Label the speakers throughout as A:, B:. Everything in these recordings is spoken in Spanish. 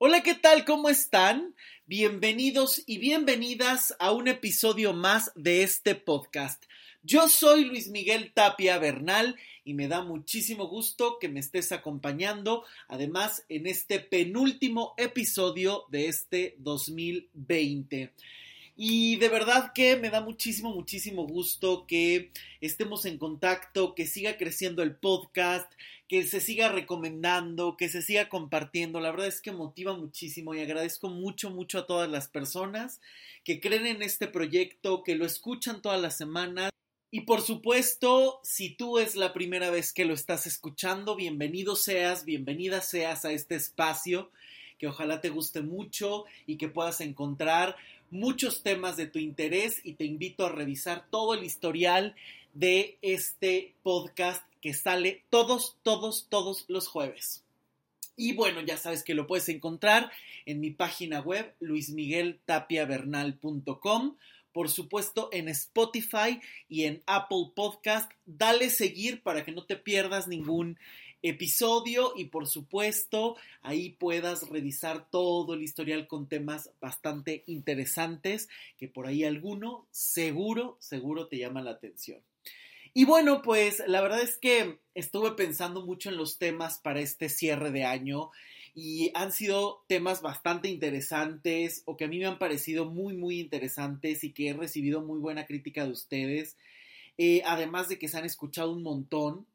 A: Hola, ¿qué tal? ¿Cómo están? Bienvenidos y bienvenidas a un episodio más de este podcast. Yo soy Luis Miguel Tapia Bernal y me da muchísimo gusto que me estés acompañando, además en este penúltimo episodio de este 2020. Y de verdad que me da muchísimo, muchísimo gusto que estemos en contacto, que siga creciendo el podcast, que se siga recomendando, que se siga compartiendo. La verdad es que motiva muchísimo y agradezco mucho, mucho a todas las personas que creen en este proyecto, que lo escuchan todas las semanas. Y por supuesto, si tú es la primera vez que lo estás escuchando, bienvenido seas, bienvenida seas a este espacio que ojalá te guste mucho y que puedas encontrar muchos temas de tu interés y te invito a revisar todo el historial de este podcast que sale todos, todos, todos los jueves. Y bueno, ya sabes que lo puedes encontrar en mi página web luismigueltapiavernal.com, por supuesto en Spotify y en Apple Podcast. Dale seguir para que no te pierdas ningún episodio y por supuesto ahí puedas revisar todo el historial con temas bastante interesantes que por ahí alguno seguro, seguro te llama la atención. Y bueno, pues la verdad es que estuve pensando mucho en los temas para este cierre de año y han sido temas bastante interesantes o que a mí me han parecido muy, muy interesantes y que he recibido muy buena crítica de ustedes. Eh, además de que se han escuchado un montón,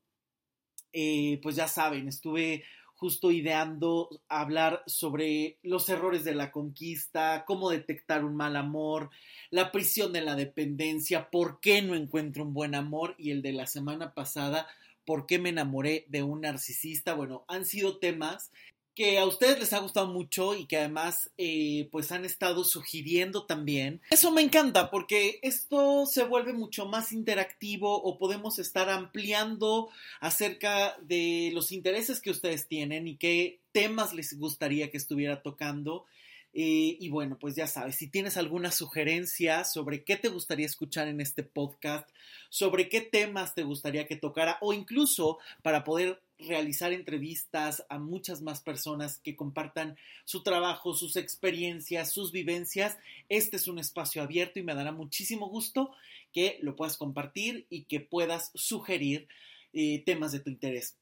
A: eh, pues ya saben, estuve justo ideando hablar sobre los errores de la conquista, cómo detectar un mal amor, la prisión de la dependencia, por qué no encuentro un buen amor y el de la semana pasada, por qué me enamoré de un narcisista. Bueno, han sido temas que a ustedes les ha gustado mucho y que además eh, pues han estado sugiriendo también. Eso me encanta porque esto se vuelve mucho más interactivo o podemos estar ampliando acerca de los intereses que ustedes tienen y qué temas les gustaría que estuviera tocando eh, y bueno, pues ya sabes, si tienes alguna sugerencia sobre qué te gustaría escuchar en este podcast, sobre qué temas te gustaría que tocara o incluso para poder realizar entrevistas a muchas más personas que compartan su trabajo, sus experiencias, sus vivencias, este es un espacio abierto y me dará muchísimo gusto que lo puedas compartir y que puedas sugerir eh, temas de tu interés.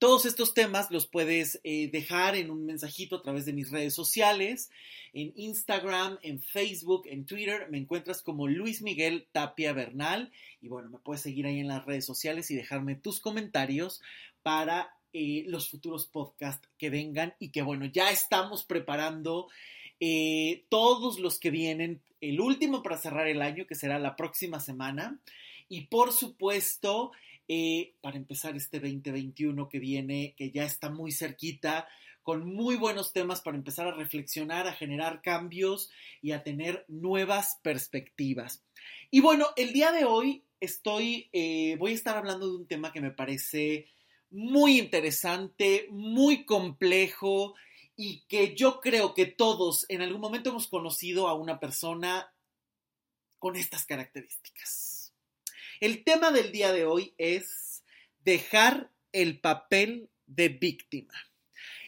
A: Todos estos temas los puedes eh, dejar en un mensajito a través de mis redes sociales, en Instagram, en Facebook, en Twitter. Me encuentras como Luis Miguel Tapia Bernal. Y bueno, me puedes seguir ahí en las redes sociales y dejarme tus comentarios para eh, los futuros podcasts que vengan y que bueno, ya estamos preparando eh, todos los que vienen. El último para cerrar el año, que será la próxima semana. Y por supuesto, eh, para empezar este 2021 que viene, que ya está muy cerquita, con muy buenos temas para empezar a reflexionar, a generar cambios y a tener nuevas perspectivas. Y bueno, el día de hoy estoy, eh, voy a estar hablando de un tema que me parece muy interesante, muy complejo y que yo creo que todos en algún momento hemos conocido a una persona con estas características. El tema del día de hoy es dejar el papel de víctima.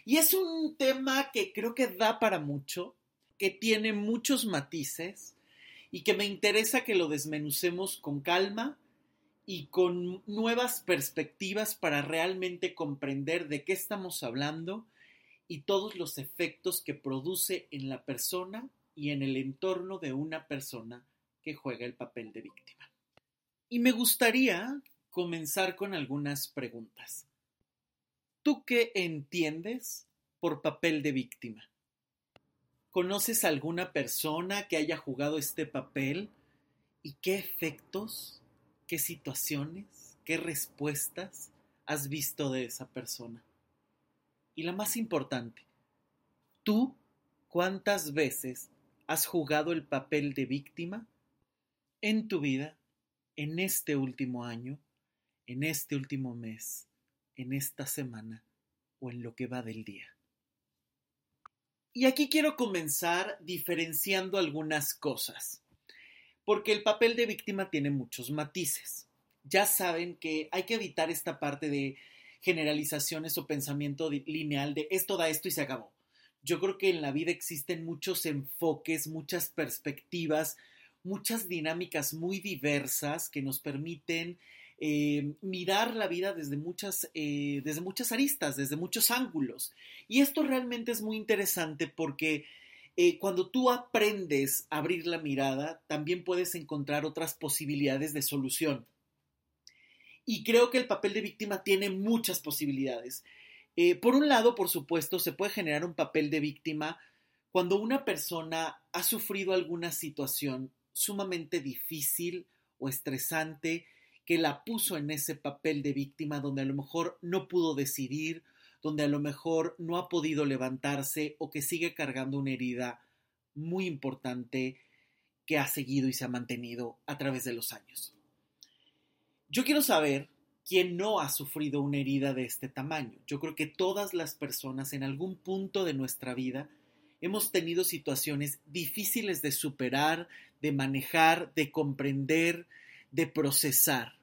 A: Y es un tema que creo que da para mucho, que tiene muchos matices y que me interesa que lo desmenucemos con calma y con nuevas perspectivas para realmente comprender de qué estamos hablando y todos los efectos que produce en la persona y en el entorno de una persona que juega el papel de víctima. Y me gustaría comenzar con algunas preguntas. ¿Tú qué entiendes por papel de víctima? ¿Conoces alguna persona que haya jugado este papel? ¿Y qué efectos, qué situaciones, qué respuestas has visto de esa persona? Y la más importante, ¿tú cuántas veces has jugado el papel de víctima en tu vida en este último año, en este último mes, en esta semana o en lo que va del día. Y aquí quiero comenzar diferenciando algunas cosas, porque el papel de víctima tiene muchos matices. Ya saben que hay que evitar esta parte de generalizaciones o pensamiento lineal de esto da esto y se acabó. yo creo que en la vida existen muchos enfoques, muchas perspectivas, muchas dinámicas muy diversas que nos permiten eh, mirar la vida desde muchas, eh, desde muchas aristas, desde muchos ángulos. Y esto realmente es muy interesante porque eh, cuando tú aprendes a abrir la mirada, también puedes encontrar otras posibilidades de solución. Y creo que el papel de víctima tiene muchas posibilidades. por un lado, por supuesto, se puede generar un papel de víctima cuando una persona ha sufrido alguna situación sumamente difícil o estresante que la puso en ese papel de víctima donde a lo mejor no pudo decidir, donde a lo mejor no ha podido levantarse o que sigue cargando una herida muy importante que ha seguido y se ha mantenido a través de los años. Yo quiero saber quién no ha sufrido una herida de este tamaño. Yo creo que todas las personas en algún punto de nuestra vida hemos tenido situaciones difíciles de superar, de manejar, de comprender, de procesar.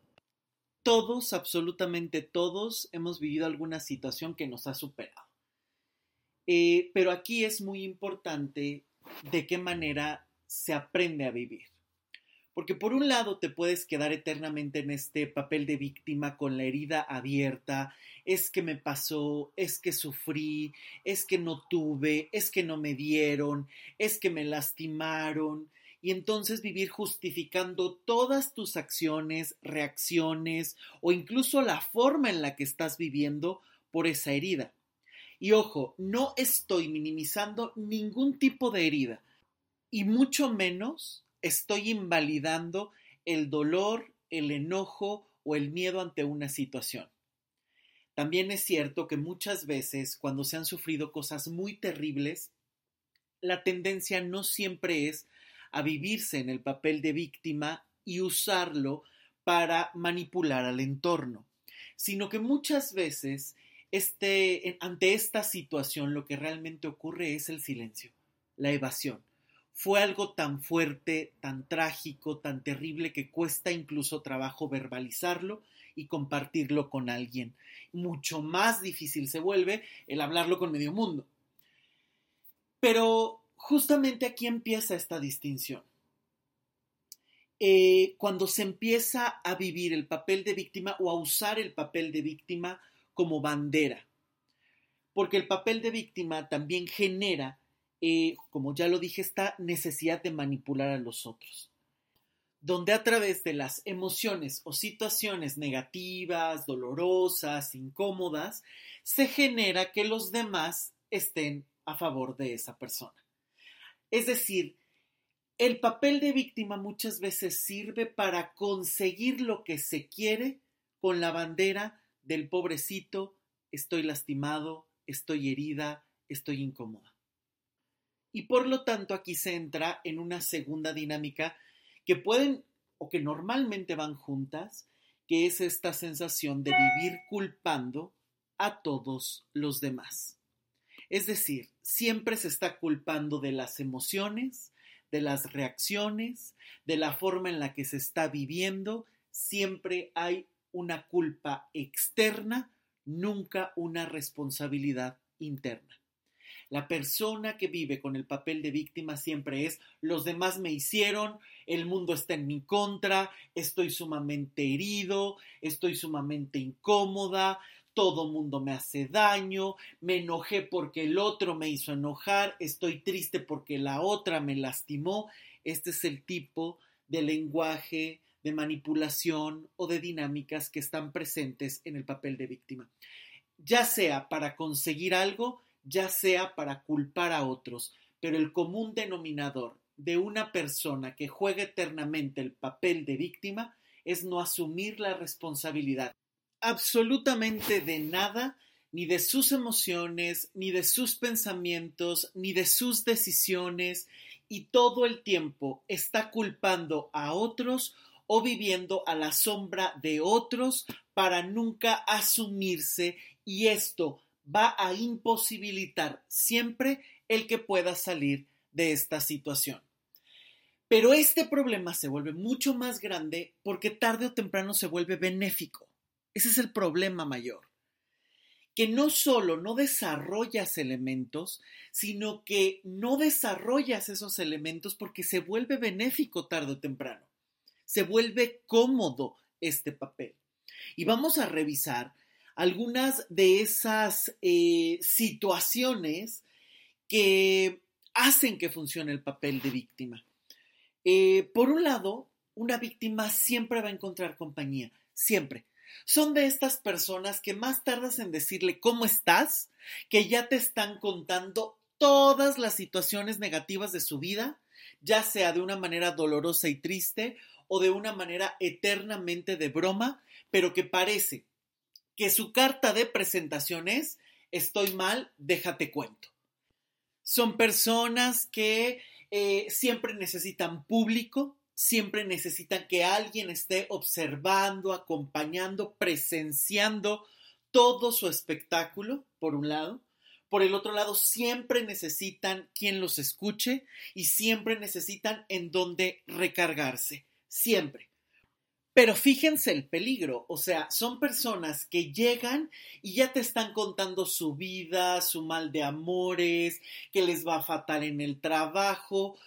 A: Todos, absolutamente todos, hemos vivido alguna situación que nos ha superado. Eh, pero aquí es muy importante de qué manera se aprende a vivir. Porque por un lado te puedes quedar eternamente en este papel de víctima con la herida abierta, es que me pasó, es que sufrí, es que no tuve, es que no me dieron, es que me lastimaron, y entonces vivir justificando todas tus acciones, reacciones o incluso la forma en la que estás viviendo por esa herida. Y ojo, no estoy minimizando ningún tipo de herida y mucho menos estoy invalidando el dolor, el enojo o el miedo ante una situación. También es cierto que muchas veces cuando se han sufrido cosas muy terribles, la tendencia no siempre es a vivirse en el papel de víctima y usarlo para manipular al entorno, sino que muchas veces este, ante esta situación lo que realmente ocurre es el silencio, la evasión. Fue algo tan fuerte, tan trágico, tan terrible que cuesta incluso trabajo verbalizarlo y compartirlo con alguien. Mucho más difícil se vuelve el hablarlo con medio mundo. Pero justamente aquí empieza esta distinción. Eh, cuando se empieza a vivir el papel de víctima o a usar el papel de víctima como bandera. Porque el papel de víctima también genera, eh, como ya lo dije, esta necesidad de manipular a los otros. Donde a través de las emociones o situaciones negativas, dolorosas, incómodas, se genera que los demás estén a favor de esa persona. Es decir, el papel de víctima muchas veces sirve para conseguir lo que se quiere con la bandera del pobrecito, estoy lastimado, estoy herida, estoy incómoda. Y por lo tanto aquí se entra en una segunda dinámica que pueden o que normalmente van juntas, que es esta sensación de vivir culpando a todos los demás. Es decir, siempre se está culpando de las emociones, de las reacciones, de la forma en la que se está viviendo, siempre hay una culpa externa, nunca una responsabilidad interna. La persona que vive con el papel de víctima siempre es los demás me hicieron, el mundo está en mi contra, estoy sumamente herido, estoy sumamente incómoda, todo mundo me hace daño, me enojé porque el otro me hizo enojar, estoy triste porque la otra me lastimó. Este es el tipo de lenguaje, de manipulación o de dinámicas que están presentes en el papel de víctima. Ya sea para conseguir algo, ya sea para culpar a otros, pero el común denominador de una persona que juega eternamente el papel de víctima es no asumir la responsabilidad absolutamente de nada, ni de sus emociones, ni de sus pensamientos, ni de sus decisiones, y todo el tiempo está culpando a otros o viviendo a la sombra de otros para nunca asumirse y esto va a imposibilitar siempre el que pueda salir de esta situación. Pero este problema se vuelve mucho más grande porque tarde o temprano se vuelve benéfico. Ese es el problema mayor. que no solo no desarrollas elementos, sino que no desarrollas esos elementos porque se vuelve benéfico tarde o temprano. Se vuelve cómodo este papel. Y vamos a revisar algunas de esas eh, situaciones que hacen que funcione el papel de víctima. Eh, por un lado, una víctima siempre va a encontrar compañía, siempre. Son de estas personas que más tardas en decirle cómo estás, que ya te están contando todas las situaciones negativas de su vida, ya sea de una manera dolorosa y triste o de una manera eternamente de broma, pero que parece que su carta de presentación es estoy mal, déjate cuento. Son personas que eh, siempre necesitan público, siempre necesitan que alguien esté observando, acompañando, presenciando todo su espectáculo, por un lado. Por el otro lado, siempre necesitan quien los escuche y siempre necesitan en dónde recargarse. Siempre. Pero fíjense el peligro, o sea, son personas que llegan y ya te están contando su vida, su mal de amores, que les va fatal en el trabajo,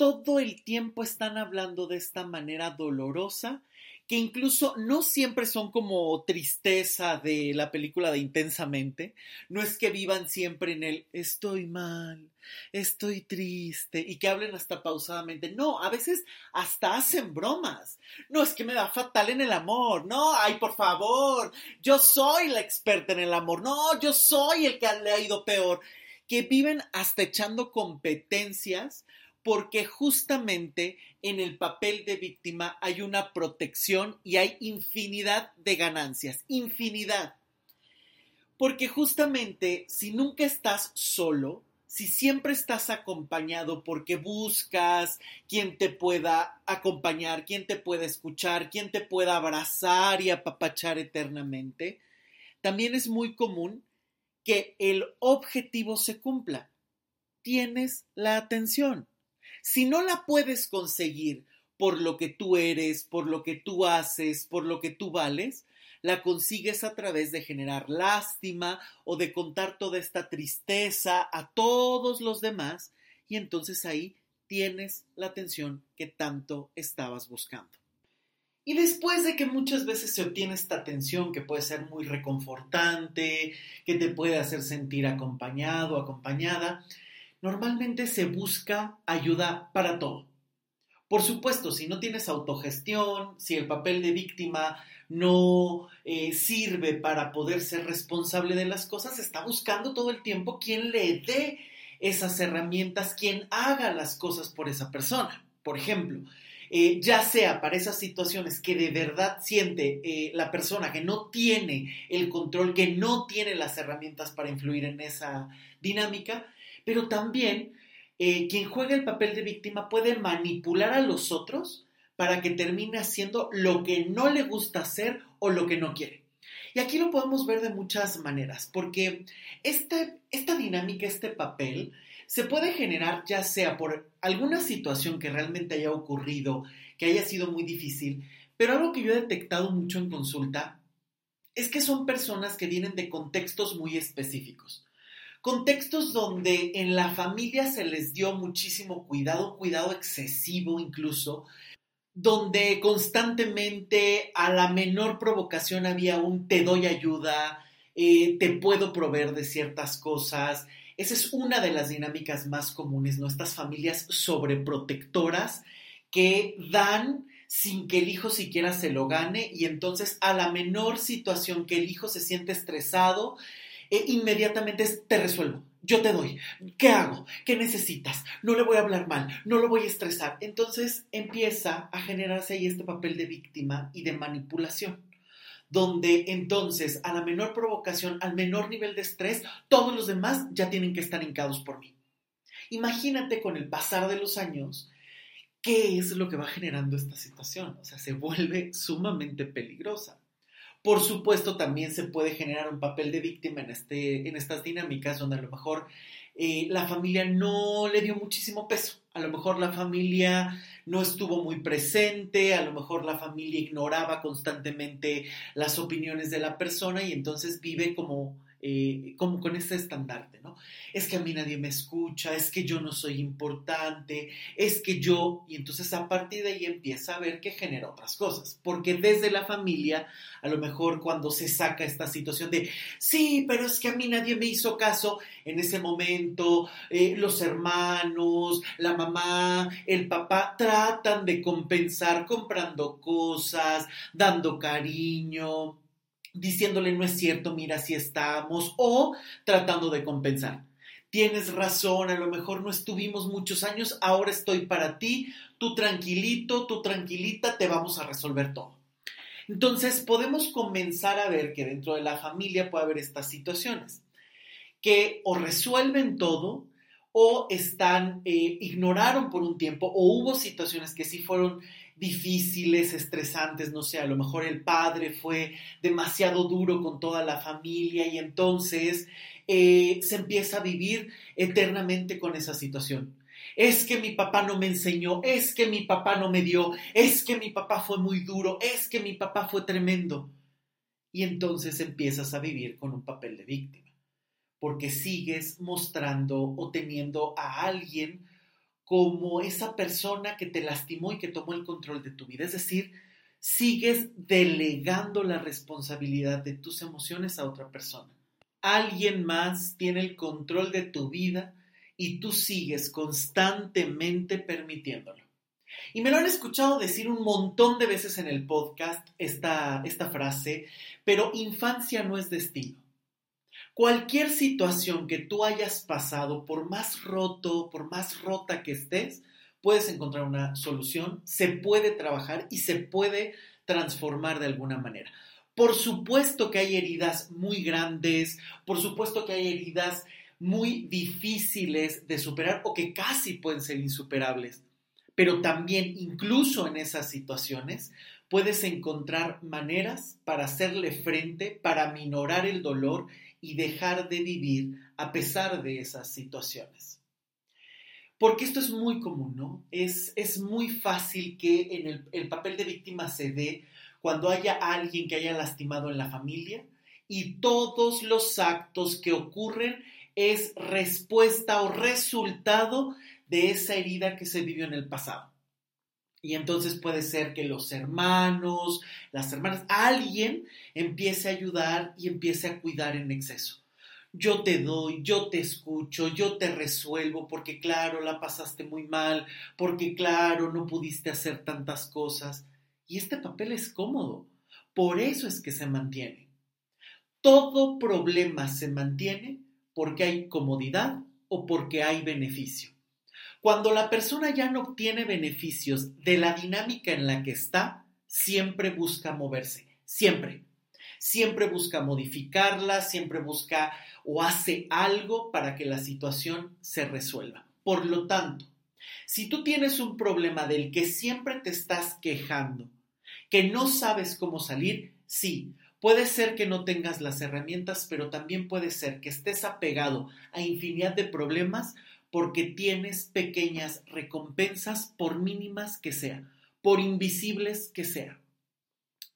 A: todo el tiempo están hablando de esta manera dolorosa que incluso no siempre son como tristeza de la película de intensamente, no es que vivan siempre en el estoy mal, estoy triste y que hablen hasta pausadamente, no, a veces hasta hacen bromas, no es que me da fatal en el amor, no, ay por favor, yo soy la experta en el amor, no, yo soy el que le ha ido peor, que viven hasta echando competencias porque justamente en el papel de víctima hay una protección y hay infinidad de ganancias, infinidad. Porque justamente si nunca estás solo, si siempre estás acompañado porque buscas quien te pueda acompañar, quien te pueda escuchar, quien te pueda abrazar y apapachar eternamente, también es muy común que el objetivo se cumpla. Tienes la atención. Si no la puedes conseguir por lo que tú eres, por lo que tú haces, por lo que tú vales, la consigues a través de generar lástima o de contar toda esta tristeza a todos los demás y entonces ahí tienes la atención que tanto estabas buscando. Y después de que muchas veces se obtiene esta atención que puede ser muy reconfortante, que te puede hacer sentir acompañado, acompañada, normalmente se busca ayuda para todo. Por supuesto, si no tienes autogestión, si el papel de víctima no eh, sirve para poder ser responsable de las cosas, está buscando todo el tiempo quien le dé esas herramientas, quien haga las cosas por esa persona. Por ejemplo, eh, ya sea para esas situaciones que de verdad siente eh, la persona que no tiene el control, que no tiene las herramientas para influir en esa dinámica, pero también eh, quien juega el papel de víctima puede manipular a los otros para que termine haciendo lo que no le gusta hacer o lo que no quiere. Y aquí lo podemos ver de muchas maneras, porque este, esta dinámica, este papel, se puede generar ya sea por alguna situación que realmente haya ocurrido, que haya sido muy difícil, pero algo que yo he detectado mucho en consulta es que son personas que vienen de contextos muy específicos. Contextos donde en la familia se les dio muchísimo cuidado, cuidado excesivo incluso, donde constantemente a la menor provocación había un te doy ayuda, eh, te puedo proveer de ciertas cosas. Esa es una de las dinámicas más comunes, ¿no? Estas familias sobreprotectoras que dan sin que el hijo siquiera se lo gane y entonces a la menor situación que el hijo se siente estresado, e inmediatamente es, te resuelvo, yo te doy, ¿qué hago? ¿Qué necesitas? No le voy a hablar mal, no lo voy a estresar. Entonces empieza a generarse ahí este papel de víctima y de manipulación donde entonces a la menor provocación, al menor nivel de estrés, todos los demás ya tienen que estar hincados por mí. Imagínate con el pasar de los años, ¿qué es lo que va generando esta situación? O sea, se vuelve sumamente peligrosa. Por supuesto, también se puede generar un papel de víctima en, este, en estas dinámicas donde a lo mejor eh, la familia no le dio muchísimo peso. A lo mejor la familia no estuvo muy presente, a lo mejor la familia ignoraba constantemente las opiniones de la persona y entonces vive como eh, como con ese estandarte, ¿no? Es que a mí nadie me escucha, es que yo no soy importante, es que yo, y entonces a partir de ahí empieza a ver que genera otras cosas, porque desde la familia, a lo mejor cuando se saca esta situación de, sí, pero es que a mí nadie me hizo caso, en ese momento eh, los hermanos, la mamá, el papá tratan de compensar comprando cosas, dando cariño, diciéndole no es cierto, mira si estamos, o tratando de compensar. Tienes razón, a lo mejor no estuvimos muchos años, ahora estoy para ti, tú tranquilito, tú tranquilita, te vamos a resolver todo. Entonces podemos comenzar a ver que dentro de la familia puede haber estas situaciones, que o resuelven todo o están, eh, ignoraron por un tiempo, o hubo situaciones que sí fueron difíciles, estresantes, no sé, a lo mejor el padre fue demasiado duro con toda la familia y entonces eh, se empieza a vivir eternamente con esa situación. Es que mi papá no me enseñó, es que mi papá no me dio, es que mi papá fue muy duro, es que mi papá fue tremendo. Y entonces empiezas a vivir con un papel de víctima, porque sigues mostrando o teniendo a alguien como esa persona que te lastimó y que tomó el control de tu vida. Es decir, sigues delegando la responsabilidad de tus emociones a otra persona. Alguien más tiene el control de tu vida y tú sigues constantemente permitiéndolo. Y me lo han escuchado decir un montón de veces en el podcast esta, esta frase, pero infancia no es destino. Cualquier situación que tú hayas pasado, por más roto, por más rota que estés, puedes encontrar una solución, se puede trabajar y se puede transformar de alguna manera. Por supuesto que hay heridas muy grandes, por supuesto que hay heridas muy difíciles de superar o que casi pueden ser insuperables, pero también incluso en esas situaciones puedes encontrar maneras para hacerle frente, para minorar el dolor y dejar de vivir a pesar de esas situaciones. Porque esto es muy común, ¿no? Es, es muy fácil que en el, el papel de víctima se dé cuando haya alguien que haya lastimado en la familia y todos los actos que ocurren es respuesta o resultado de esa herida que se vivió en el pasado. Y entonces puede ser que los hermanos, las hermanas, alguien empiece a ayudar y empiece a cuidar en exceso. Yo te doy, yo te escucho, yo te resuelvo, porque claro, la pasaste muy mal, porque claro, no pudiste hacer tantas cosas. Y este papel es cómodo, por eso es que se mantiene. Todo problema se mantiene porque hay comodidad o porque hay beneficio. Cuando la persona ya no obtiene beneficios de la dinámica en la que está, siempre busca moverse, siempre. Siempre busca modificarla, siempre busca o hace algo para que la situación se resuelva. Por lo tanto, si tú tienes un problema del que siempre te estás quejando, que no sabes cómo salir, sí, puede ser que no tengas las herramientas, pero también puede ser que estés apegado a infinidad de problemas porque tienes pequeñas recompensas por mínimas que sean, por invisibles que sean.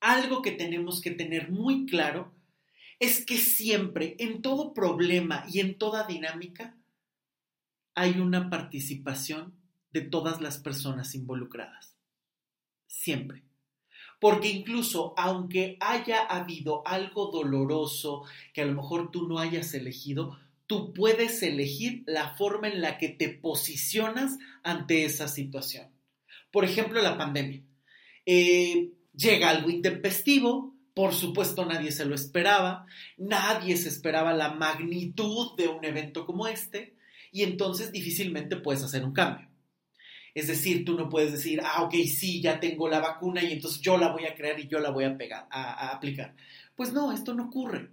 A: Algo que tenemos que tener muy claro es que siempre, en todo problema y en toda dinámica, hay una participación de todas las personas involucradas. Siempre. Porque incluso aunque haya habido algo doloroso que a lo mejor tú no hayas elegido, tú puedes elegir la forma en la que te posicionas ante esa situación. Por ejemplo, la pandemia. Eh, llega algo intempestivo, por supuesto nadie se lo esperaba, nadie se esperaba la magnitud de un evento como este, y entonces difícilmente puedes hacer un cambio. Es decir, tú no puedes decir, ah, ok, sí, ya tengo la vacuna y entonces yo la voy a crear y yo la voy a, pegar, a aplicar. Pues no, esto no ocurre.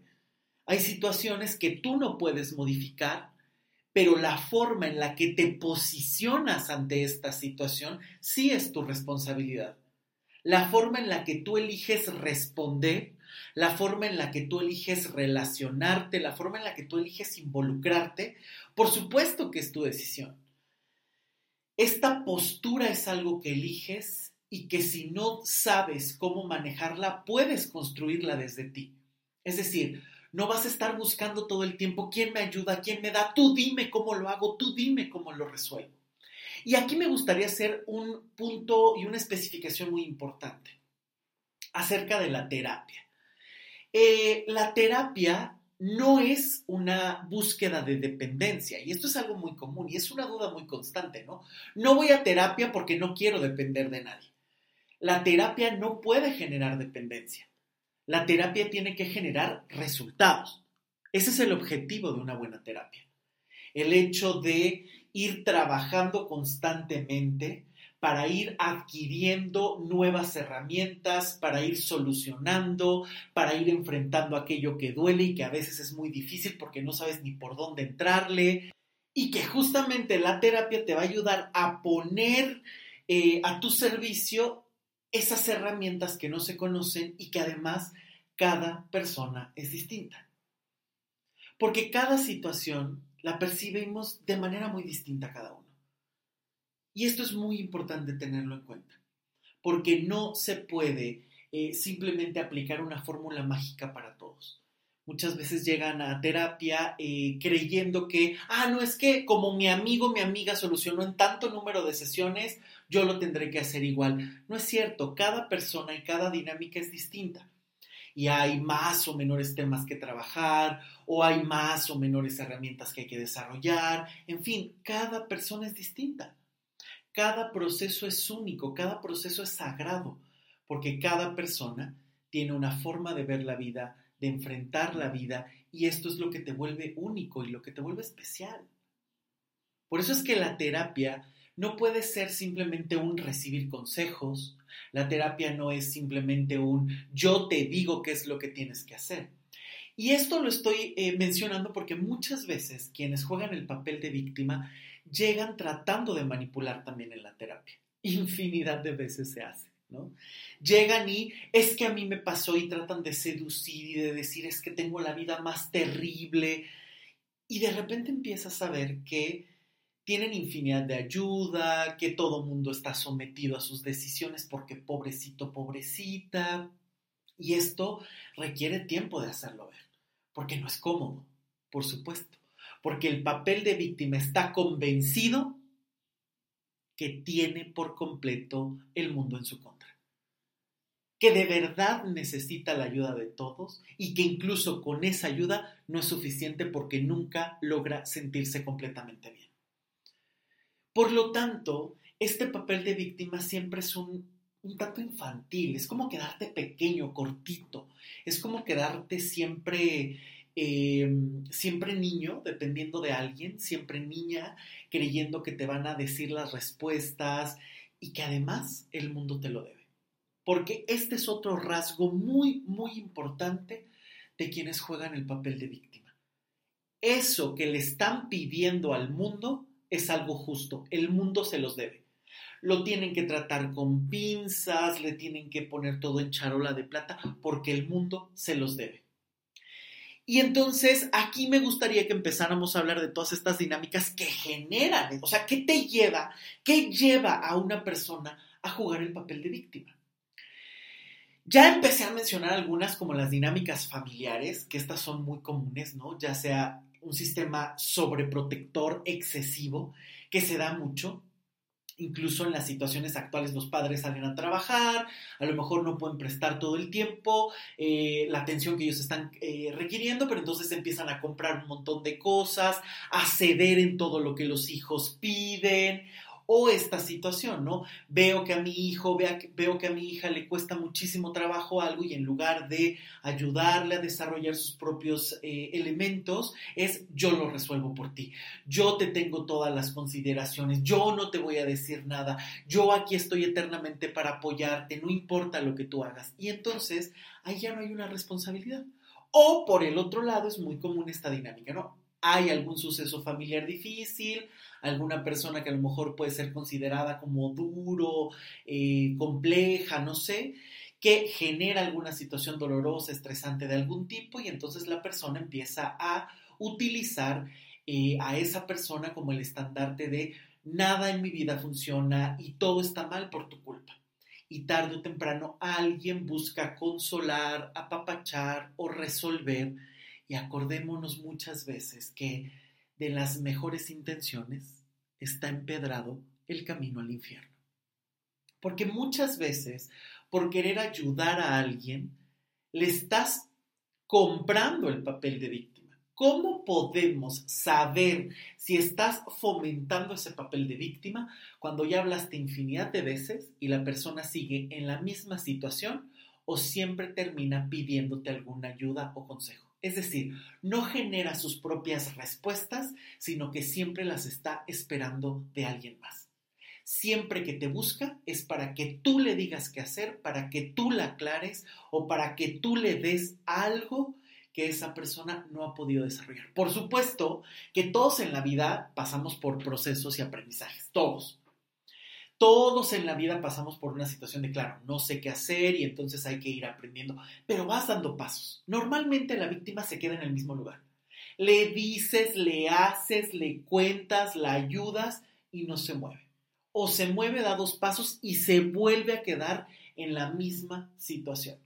A: Hay situaciones que tú no puedes modificar, pero la forma en la que te posicionas ante esta situación sí es tu responsabilidad. La forma en la que tú eliges responder, la forma en la que tú eliges relacionarte, la forma en la que tú eliges involucrarte, por supuesto que es tu decisión. Esta postura es algo que eliges y que si no sabes cómo manejarla, puedes construirla desde ti. Es decir, No vas a estar buscando todo el tiempo quién me ayuda, quién me da, tú dime cómo lo hago, tú dime cómo lo resuelvo. Y aquí me gustaría hacer un punto y una especificación muy importante acerca de la terapia. Eh, la terapia no es una búsqueda de dependencia, y esto es algo muy común y es una duda muy constante, ¿no? No voy a terapia porque no quiero depender de nadie. La terapia no puede generar dependencia. La terapia tiene que generar resultados. Ese es el objetivo de una buena terapia. El hecho de ir trabajando constantemente para ir adquiriendo nuevas herramientas, para ir solucionando, para ir enfrentando aquello que duele y que a veces es muy difícil porque no sabes ni por dónde entrarle. Y que justamente la terapia te va a ayudar a poner eh, a tu servicio esas herramientas que no se conocen y que además cada persona es distinta. Porque cada situación la percibimos de manera muy distinta cada uno. Y esto es muy importante tenerlo en cuenta, porque no se puede eh, simplemente aplicar una fórmula mágica para todos. Muchas veces llegan a terapia eh, creyendo que, ah, no es que como mi amigo, mi amiga solucionó en tanto número de sesiones, yo lo tendré que hacer igual. No es cierto, cada persona y cada dinámica es distinta. Y hay más o menores temas que trabajar, o hay más o menores herramientas que hay que desarrollar. En fin, cada persona es distinta. Cada proceso es único, cada proceso es sagrado, porque cada persona tiene una forma de ver la vida, de enfrentar la vida, y esto es lo que te vuelve único y lo que te vuelve especial. Por eso es que la terapia no puede ser simplemente un recibir consejos, la terapia no es simplemente un yo te digo qué es lo que tienes que hacer. Y esto lo estoy eh, mencionando porque muchas veces quienes juegan el papel de víctima llegan tratando de manipular también en la terapia. Infinidad de veces se hace, ¿no? Llegan y es que a mí me pasó y tratan de seducir y de decir es que tengo la vida más terrible. Y de repente empiezas a ver que tienen infinidad de ayuda, que todo mundo está sometido a sus decisiones porque pobrecito, pobrecita. Y esto requiere tiempo de hacerlo ver, porque no es cómodo, por supuesto porque el papel de víctima está convencido que tiene por completo el mundo en su contra, que de verdad necesita la ayuda de todos y que incluso con esa ayuda no es suficiente porque nunca logra sentirse completamente bien. Por lo tanto, este papel de víctima siempre es un, tanto infantil, es como quedarte pequeño, cortito, es como quedarte siempre Em, siempre niño, dependiendo de alguien, siempre niña, creyendo que te van a decir las respuestas y que además el mundo te lo debe. Porque este es otro rasgo muy, muy importante de quienes juegan el papel de víctima. Eso que le están pidiendo al mundo es algo justo, el mundo se los debe. Lo tienen que tratar con pinzas, le tienen que poner todo en charola de plata, porque el mundo se los debe. Y entonces aquí me gustaría que empezáramos a hablar de todas estas dinámicas que generan, o sea, ¿qué te lleva, qué lleva a una persona a jugar el papel de víctima? Ya empecé a mencionar algunas como las dinámicas familiares, que estas son muy comunes, ¿no? Ya sea un sistema sobreprotector excesivo, que se da mucho, incluso en las situaciones actuales los padres salen a trabajar, a lo mejor no pueden prestar todo el tiempo eh, la atención que ellos están eh, requiriendo, pero entonces empiezan a comprar un montón de cosas, a ceder en todo lo que los hijos piden o esta situación, ¿no? Veo que a mi hijo, veo que a mi hija le cuesta muchísimo trabajo algo y en lugar de ayudarle a desarrollar sus propios eh, elementos, es yo lo resuelvo por ti, yo te tengo todas las consideraciones, yo no te voy a decir nada, yo aquí estoy eternamente para apoyarte, no importa lo que tú hagas. Y entonces ahí ya no hay una responsabilidad. O por el otro lado es muy común esta dinámica, ¿no? Hay algún suceso familiar difícil, alguna persona que a lo mejor puede ser considerada como duro, eh, compleja, no sé, que genera alguna situación dolorosa, estresante de algún tipo y entonces la persona empieza a utilizar eh, a esa persona como el estandarte de nada en mi vida funciona y todo está mal por tu culpa. Y tarde o temprano alguien busca consolar, apapachar o resolver Y acordémonos muchas veces que de las mejores intenciones está empedrado el camino al infierno. Porque muchas veces, por querer ayudar a alguien, le estás comprando el papel de víctima. ¿Cómo podemos saber si estás fomentando ese papel de víctima cuando ya hablaste infinidad de veces y la persona sigue en la misma situación o siempre termina pidiéndote alguna ayuda o consejo? Es decir, no genera sus propias respuestas, sino que siempre las está esperando de alguien más siempre que te busca es para que tú le digas qué hacer, para que tú la aclares o para que tú le des algo que esa persona no ha podido desarrollar. Por supuesto que todos en la vida pasamos por procesos y aprendizajes, todos. Todos en la vida pasamos por una situación de, claro, no sé qué hacer y entonces hay que ir aprendiendo, pero vas dando pasos. Normalmente la víctima se queda en el mismo lugar. Le dices, le haces, le cuentas, la ayudas y no se mueve o se mueve, da dos pasos y se vuelve a quedar en la misma situación.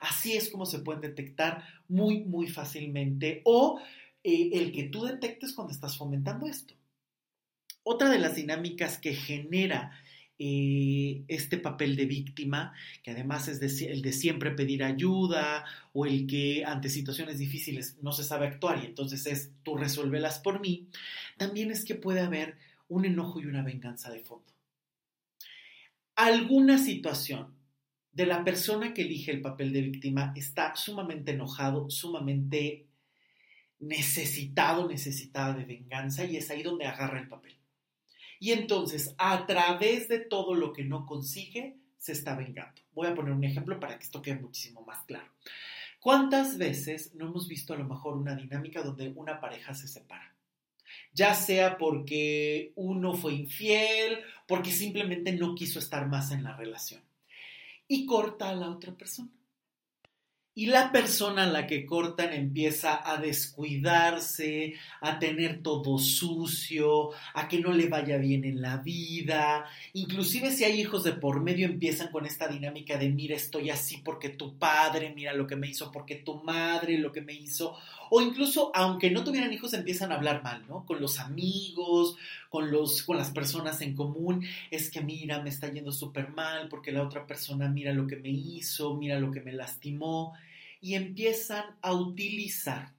A: Así es como se pueden detectar muy, muy fácilmente o eh, el que tú detectes cuando estás fomentando esto. Otra de las dinámicas que genera eh, este papel de víctima, que además es el de siempre pedir ayuda o el que ante situaciones difíciles no se sabe actuar y entonces es tú resuélvelas por mí, también es que puede haber un enojo y una venganza de fondo. Alguna situación de la persona que elige el papel de víctima está sumamente enojado, sumamente necesitado, necesitada de venganza y es ahí donde agarra el papel. Y entonces, a través de todo lo que no consigue, se está vengando. Voy a poner un ejemplo para que esto quede muchísimo más claro. ¿Cuántas veces no hemos visto a lo mejor una dinámica donde una pareja se separa? ya sea porque uno fue infiel, porque simplemente no quiso estar más en la relación. Y corta a la otra persona. Y la persona a la que cortan empieza a descuidarse, a tener todo sucio, a que no le vaya bien en la vida. Inclusive si hay hijos de por medio empiezan con esta dinámica de mira estoy así porque tu padre, mira lo que me hizo porque tu madre, lo que me hizo. O incluso aunque no tuvieran hijos empiezan a hablar mal, ¿no? Con los amigos, con, los, con las personas en común. Es que mira, me está yendo súper mal porque la otra persona mira lo que me hizo, mira lo que me lastimó y empiezan a utilizar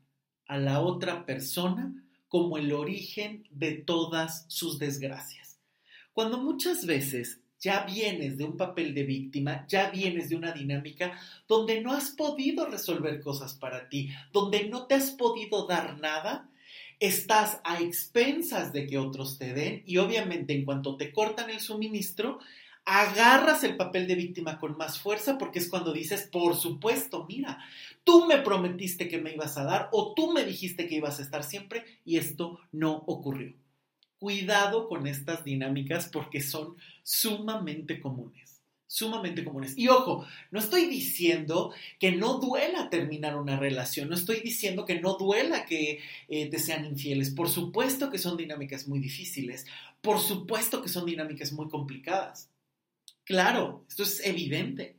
A: a la otra persona como el origen de todas sus desgracias. Cuando muchas veces ya vienes de un papel de víctima, ya vienes de una dinámica donde no has podido resolver cosas para ti, donde no te has podido dar nada, estás a expensas de que otros te den y obviamente en cuanto te cortan el suministro, agarras el papel de víctima con más fuerza porque es cuando dices, por supuesto, mira, tú me prometiste que me ibas a dar o tú me dijiste que ibas a estar siempre y esto no ocurrió. Cuidado con estas dinámicas porque son sumamente comunes sumamente comunes. Y ojo, no estoy diciendo que no duela terminar una relación, no estoy diciendo que no duela que eh, te sean infieles. Por supuesto que son dinámicas muy difíciles, por supuesto que son dinámicas muy complicadas. Claro, esto es evidente.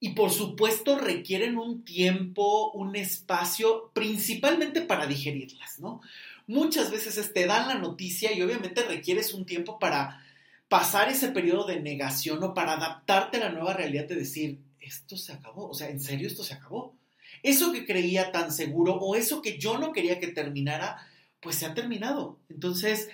A: Y por supuesto requieren un tiempo, un espacio, principalmente para digerirlas, ¿no? Muchas veces te dan la noticia y obviamente requieres un tiempo para pasar ese periodo de negación o para adaptarte a la nueva realidad de decir, esto se acabó, o sea, en serio esto se acabó. Eso que creía tan seguro o eso que yo no quería que terminara, pues se ha terminado. Entonces,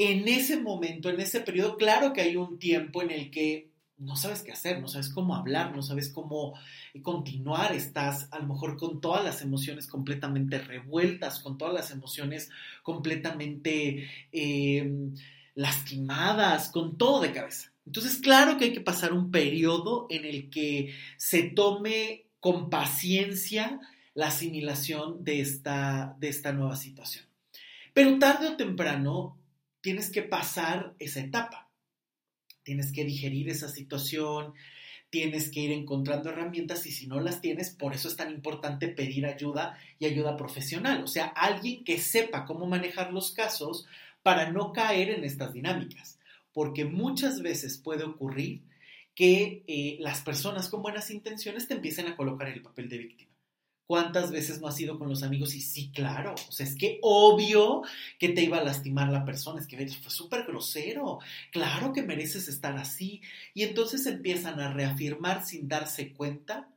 A: en ese momento, en ese periodo, claro que hay un tiempo en el que no sabes qué hacer, no sabes cómo hablar, no sabes cómo continuar, estás a lo mejor con todas las emociones completamente revueltas, con todas las emociones completamente em, lastimadas, con todo de cabeza. Entonces, claro que hay que pasar un periodo en el que se tome con paciencia la asimilación de esta, de esta nueva situación. Pero tarde o temprano tienes que pasar esa etapa. Tienes que digerir esa situación, tienes que ir encontrando herramientas y si no las tienes, por eso es tan importante pedir ayuda y ayuda profesional. O sea, alguien que sepa cómo manejar los casos para no caer en estas dinámicas. Porque muchas veces puede ocurrir que eh, las personas con buenas intenciones te empiecen a colocar el papel de víctima ¿Cuántas veces no has ido con los amigos? Y sí, claro, o sea, es que obvio que te iba a lastimar la persona, es que fue súper grosero, claro que mereces estar así. Y entonces empiezan a reafirmar sin darse cuenta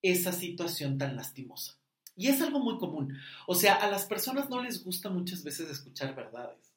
A: esa situación tan lastimosa. Y es algo muy común. O sea, a las personas no les gusta muchas veces escuchar verdades.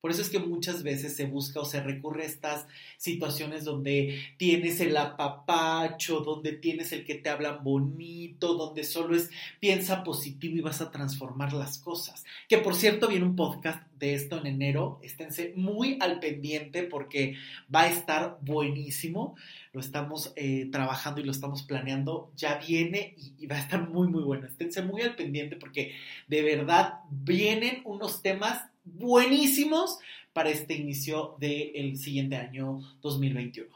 A: Por eso es que muchas veces se busca o se recurre a estas situaciones donde tienes el apapacho, donde tienes el que te hablan bonito, donde solo es piensa positivo y vas a transformar las cosas. Que por cierto viene un podcast de esto en enero, esténse muy al pendiente porque va a estar buenísimo. Lo estamos eh, trabajando y lo estamos planeando, ya viene y, y va a estar muy, muy bueno. Esténse muy al pendiente porque de verdad vienen unos temas buenísimos para este inicio del siguiente año 2021.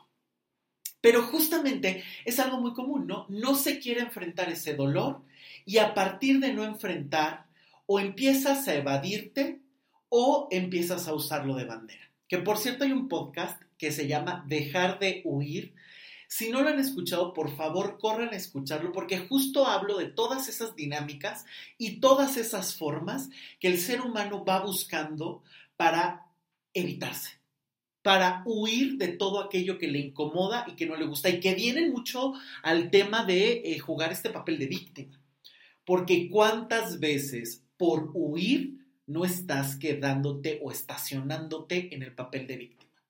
A: Pero justamente es algo muy común, ¿no? No se quiere enfrentar ese dolor y a partir de no enfrentar, o empiezas a evadirte o empiezas a usarlo de bandera. Que por cierto hay un podcast que se llama Dejar de huir. Si no lo han escuchado, por favor corran a escucharlo porque justo hablo de todas esas dinámicas y todas esas formas que el ser humano va buscando para evitarse, para huir de todo aquello que le incomoda y que no le gusta y que viene mucho al tema de eh, jugar este papel de víctima. Porque cuántas veces por huir no estás quedándote o estacionándote en el papel de víctima.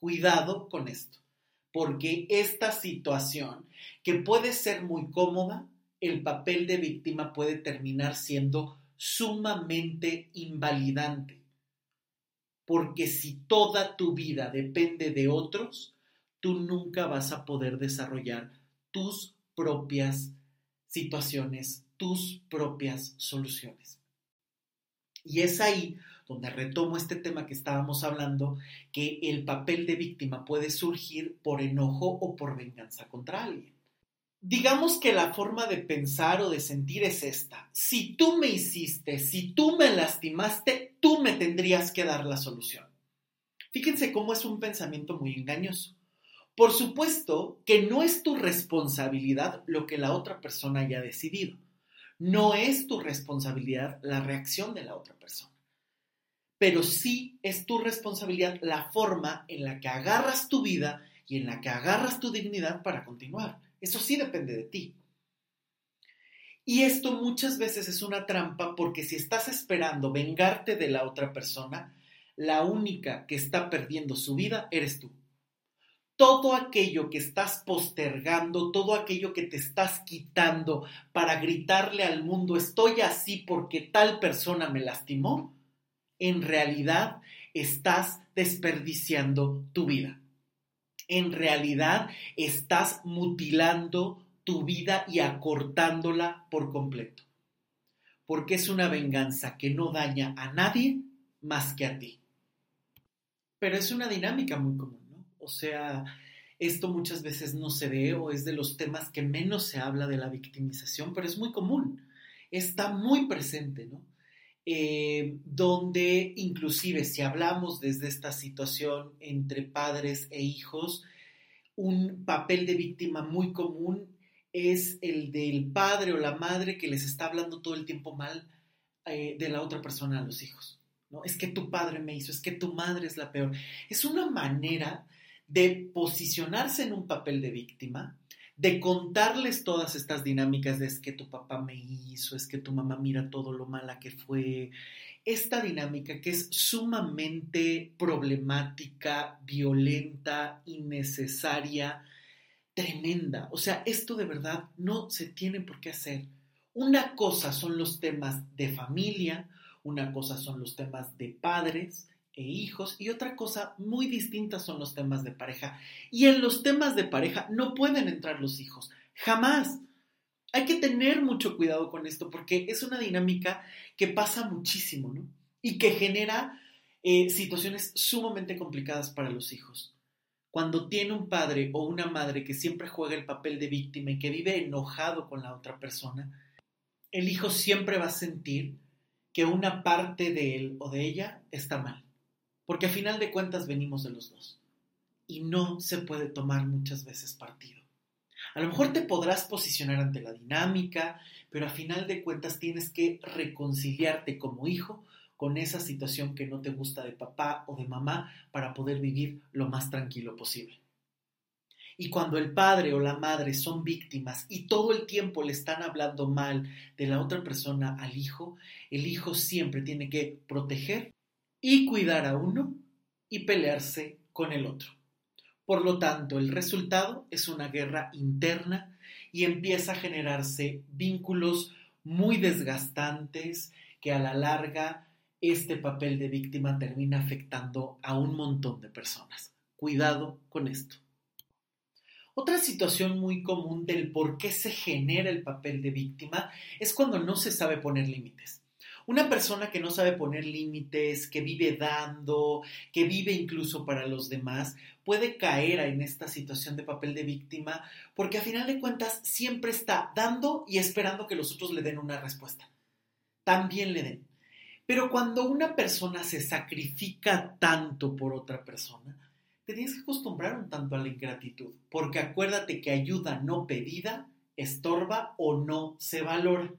A: Cuidado con esto, porque esta situación, que puede ser muy cómoda, el papel de víctima puede terminar siendo sumamente invalidante porque si toda tu vida depende de otros, tú nunca vas a poder desarrollar tus propias situaciones, tus propias soluciones. Y es ahí donde retomo este tema que estábamos hablando, que el papel de víctima puede surgir por enojo o por venganza contra alguien. Digamos que la forma de pensar o de sentir es esta. Si tú me hiciste, si tú me lastimaste, tú me tendrías que dar la solución. Fíjense cómo es un pensamiento muy engañoso. Por supuesto que no es tu responsabilidad lo que la otra persona haya decidido. No es tu responsabilidad la reacción de la otra persona. Pero sí es tu responsabilidad la forma en la que agarras tu vida y en la que agarras tu dignidad para continuar. Eso sí depende de ti. Y esto muchas veces es una trampa porque si estás esperando vengarte de la otra persona, la única que está perdiendo su vida eres tú. Todo aquello que estás postergando, todo aquello que te estás quitando para gritarle al mundo estoy así porque tal persona me lastimó, en realidad estás desperdiciando tu vida en realidad estás mutilando tu vida y acortándola por completo. Porque es una venganza que no daña a nadie más que a ti. Pero es una dinámica muy común, ¿no? O sea, esto muchas veces no se ve o es de los temas que menos se habla de la victimización, pero es muy común. Está muy presente, ¿no? Eh, donde inclusive si hablamos desde esta situación entre padres e hijos, un papel de víctima muy común es el del padre o la madre que les está hablando todo el tiempo mal eh, de la otra persona a los hijos. ¿no? Es que tu padre me hizo, es que tu madre es la peor. Es una manera de posicionarse en un papel de víctima de contarles todas estas dinámicas de es que tu papá me hizo, es que tu mamá mira todo lo mala que fue. Esta dinámica que es sumamente problemática, violenta, innecesaria, tremenda. O sea, esto de verdad no se tiene por qué hacer. Una cosa son los temas de familia, una cosa son los temas de padres, e hijos y otra cosa muy distinta son los temas de pareja. Y en los temas de pareja no pueden entrar los hijos, jamás. Hay que tener mucho cuidado con esto porque es una dinámica que pasa muchísimo, ¿no? Y que genera eh, situaciones sumamente complicadas para los hijos. Cuando tiene un padre o una madre que siempre juega el papel de víctima y que vive enojado con la otra persona, el hijo siempre va a sentir que una parte de él o de ella está mal porque a final de cuentas venimos de los dos y no se puede tomar muchas veces partido. A lo mejor te podrás posicionar ante la dinámica, pero a final de cuentas tienes que reconciliarte como hijo con esa situación que no te gusta de papá o de mamá para poder vivir lo más tranquilo posible. Y cuando el padre o la madre son víctimas y todo el tiempo le están hablando mal de la otra persona al hijo, el hijo siempre tiene que proteger y cuidar a uno y pelearse con el otro. Por lo tanto, el resultado es una guerra interna y empieza a generarse vínculos muy desgastantes que a la larga este papel de víctima termina afectando a un montón de personas. Cuidado con esto. Otra situación muy común del por qué se genera el papel de víctima es cuando no se sabe poner límites. Una persona que no sabe poner límites, que vive dando, que vive incluso para los demás, puede caer en esta situación de papel de víctima porque a final de cuentas siempre está dando y esperando que los otros le den una respuesta. También le den. Pero cuando una persona se sacrifica tanto por otra persona, te tienes que acostumbrar un tanto a la ingratitud, porque acuérdate que ayuda no pedida estorba o no se valora.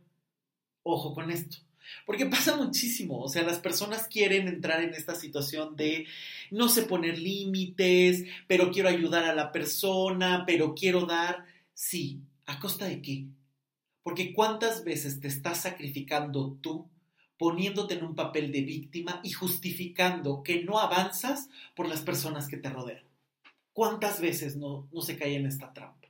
A: Ojo con esto. Porque pasa muchísimo, o sea, las personas quieren entrar en esta situación de no sé poner límites, pero quiero ayudar a la persona, pero quiero dar, sí, ¿a costa de qué? Porque cuántas veces te estás sacrificando tú poniéndote en un papel de víctima y justificando que no avanzas por las personas que te rodean. ¿Cuántas veces no, no se cae en esta trampa?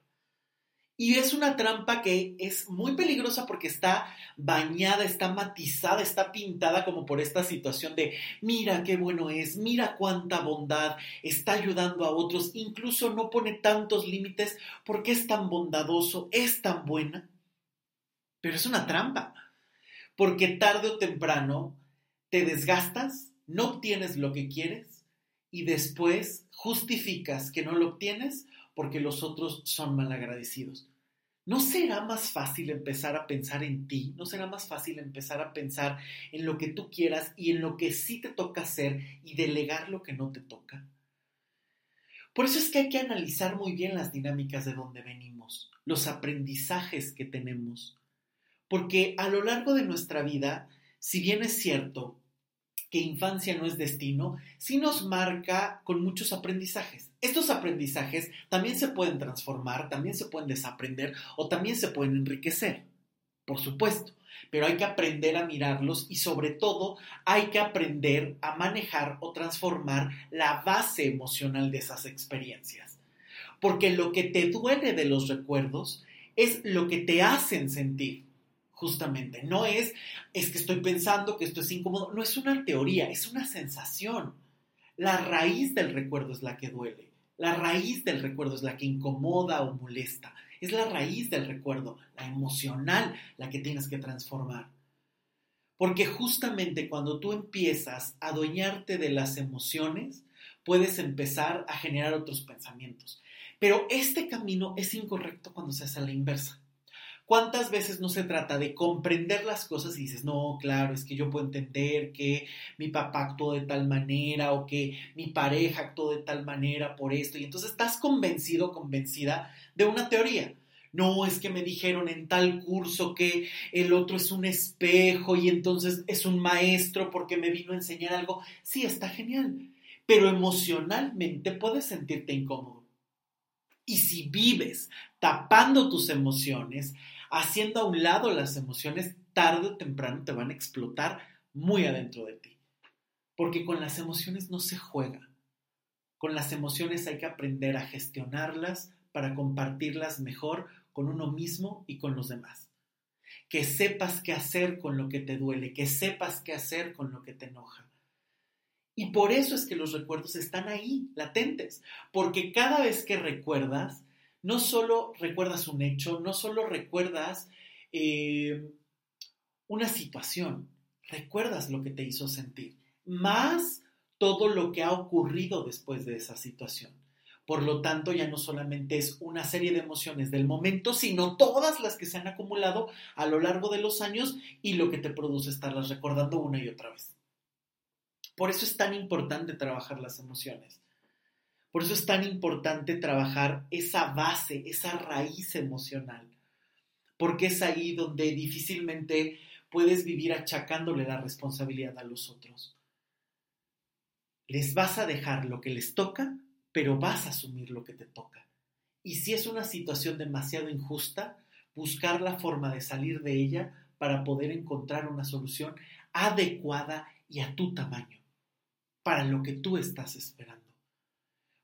A: Y es una trampa que es muy peligrosa porque está bañada, está matizada, está pintada como por esta situación de mira qué bueno es, mira cuánta bondad, está ayudando a otros, incluso no pone tantos límites porque es tan bondadoso, es tan buena. Pero es una trampa porque tarde o temprano te desgastas, no obtienes lo que quieres y después justificas que no lo obtienes porque los otros son malagradecidos. ¿No será más fácil empezar a pensar en ti? ¿No será más fácil empezar a pensar en lo que tú quieras y en lo que sí te toca hacer y delegar lo que no te toca? Por eso es que hay que analizar muy bien las dinámicas de donde venimos, los aprendizajes que tenemos, porque a lo largo de nuestra vida, si bien es cierto que infancia no es destino, sí nos marca con muchos aprendizajes. Estos aprendizajes también se pueden transformar, también se pueden desaprender o también se pueden enriquecer, por supuesto, pero hay que aprender a mirarlos y sobre todo hay que aprender a manejar o transformar la base emocional de esas experiencias. Porque lo que te duele de los recuerdos es lo que te hacen sentir justamente. No es, es que estoy pensando que esto es incómodo, no es una teoría, es una sensación. La raíz del recuerdo es la que duele, la raíz del recuerdo es la que incomoda o molesta, es la raíz del recuerdo, la emocional, la que tienes que transformar. Porque justamente cuando tú empiezas a adueñarte de las emociones, puedes empezar a generar otros pensamientos. Pero este camino es incorrecto cuando se hace la inversa. ¿Cuántas veces no se trata de comprender las cosas y dices, no, claro, es que yo puedo entender que mi papá actuó de tal manera o que mi pareja actuó de tal manera por esto? Y entonces estás convencido, convencida de una teoría. No, es que me dijeron en tal curso que el otro es un espejo y entonces es un maestro porque me vino a enseñar algo. Sí, está genial, pero emocionalmente puedes sentirte incómodo. Y si vives tapando tus emociones, haciendo a un lado las emociones, tarde o temprano te van a explotar muy adentro de ti. Porque con las emociones no se juega. Con las emociones hay que aprender a gestionarlas para compartirlas mejor con uno mismo y con los demás. Que sepas qué hacer con lo que te duele, que sepas qué hacer con lo que te enoja. Y por eso es que los recuerdos están ahí, latentes, porque cada vez que recuerdas, no solo recuerdas un hecho, no solo recuerdas eh, una situación, recuerdas lo que te hizo sentir, más todo lo que ha ocurrido después de esa situación. Por lo tanto, ya no solamente es una serie de emociones del momento, sino todas las que se han acumulado a lo largo de los años y lo que te produce estarlas recordando una y otra vez. Por eso es tan importante trabajar las emociones Por eso es tan importante trabajar esa base, esa raíz emocional, porque es ahí donde difícilmente puedes vivir achacándole la responsabilidad a los otros. Les vas a dejar lo que les toca, pero vas a asumir lo que te toca. Y si es una situación demasiado injusta, buscar la forma de salir de ella para poder encontrar una solución adecuada y a tu tamaño, para lo que tú estás esperando.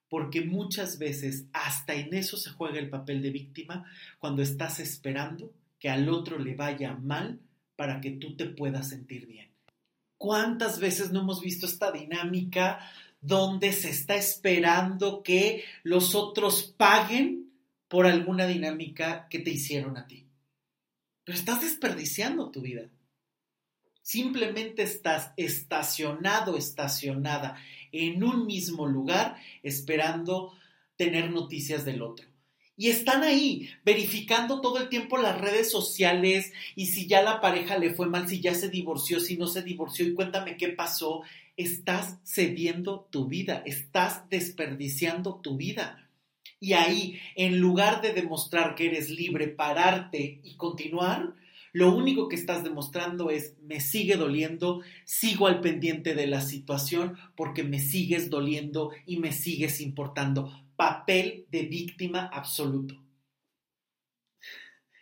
A: Porque muchas veces hasta en eso se juega el papel de víctima cuando estás esperando que al otro le vaya mal para que tú te puedas sentir bien. ¿Cuántas veces no hemos visto esta dinámica donde se está esperando que los otros paguen por alguna dinámica que te hicieron a ti? Pero estás desperdiciando tu vida. Simplemente estás estacionado, estacionada en un mismo lugar esperando tener noticias del otro. Y están ahí, verificando todo el tiempo las redes sociales y si ya la pareja le fue mal, si ya se divorció, si no se divorció y cuéntame qué pasó. Estás cediendo tu vida, estás desperdiciando tu vida. Y ahí, en lugar de demostrar que eres libre, pararte y continuar, lo único que estás demostrando es, me sigue doliendo, sigo al pendiente de la situación porque me sigues doliendo y me sigues importando. Papel de víctima absoluto.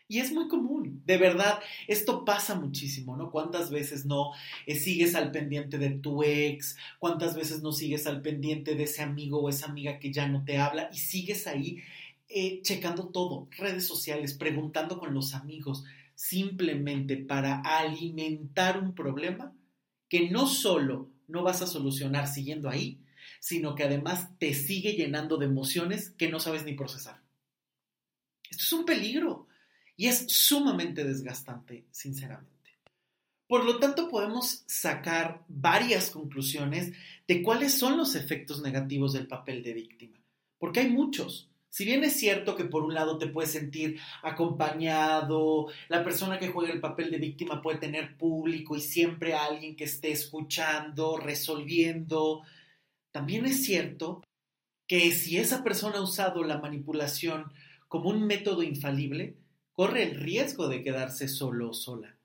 A: Y es muy común, de verdad, esto pasa muchísimo, ¿no? ¿Cuántas veces no eh, sigues al pendiente de tu ex? ¿Cuántas veces no sigues al pendiente de ese amigo o esa amiga que ya no te habla? Y sigues ahí eh, checando todo, redes sociales, preguntando con los amigos, simplemente para alimentar un problema que no solo no vas a solucionar siguiendo ahí, sino que además te sigue llenando de emociones que no sabes ni procesar. Esto es un peligro y es sumamente desgastante, sinceramente. Por lo tanto, podemos sacar varias conclusiones de cuáles son los efectos negativos del papel de víctima, porque hay muchos. Si bien es cierto que por un lado te puedes sentir acompañado, la persona que juega el papel de víctima puede tener público y siempre alguien que esté escuchando, resolviendo, también es cierto que si esa persona ha usado la manipulación como un método infalible, corre el riesgo de quedarse solo o sola.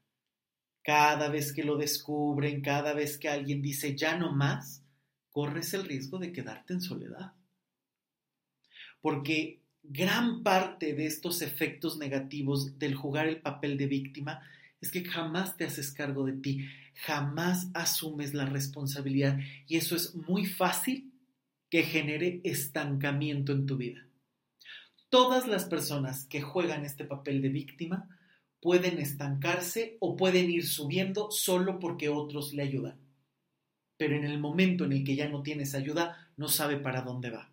A: Cada vez que lo descubren, cada vez que alguien dice ya no más, corres el riesgo de quedarte en soledad porque gran parte de estos efectos negativos del jugar el papel de víctima es que jamás te haces cargo de ti, jamás asumes la responsabilidad y eso es muy fácil que genere estancamiento en tu vida. Todas las personas que juegan este papel de víctima pueden estancarse o pueden ir subiendo solo porque otros le ayudan. Pero en el momento en el que ya no tienes ayuda, no sabe para dónde va.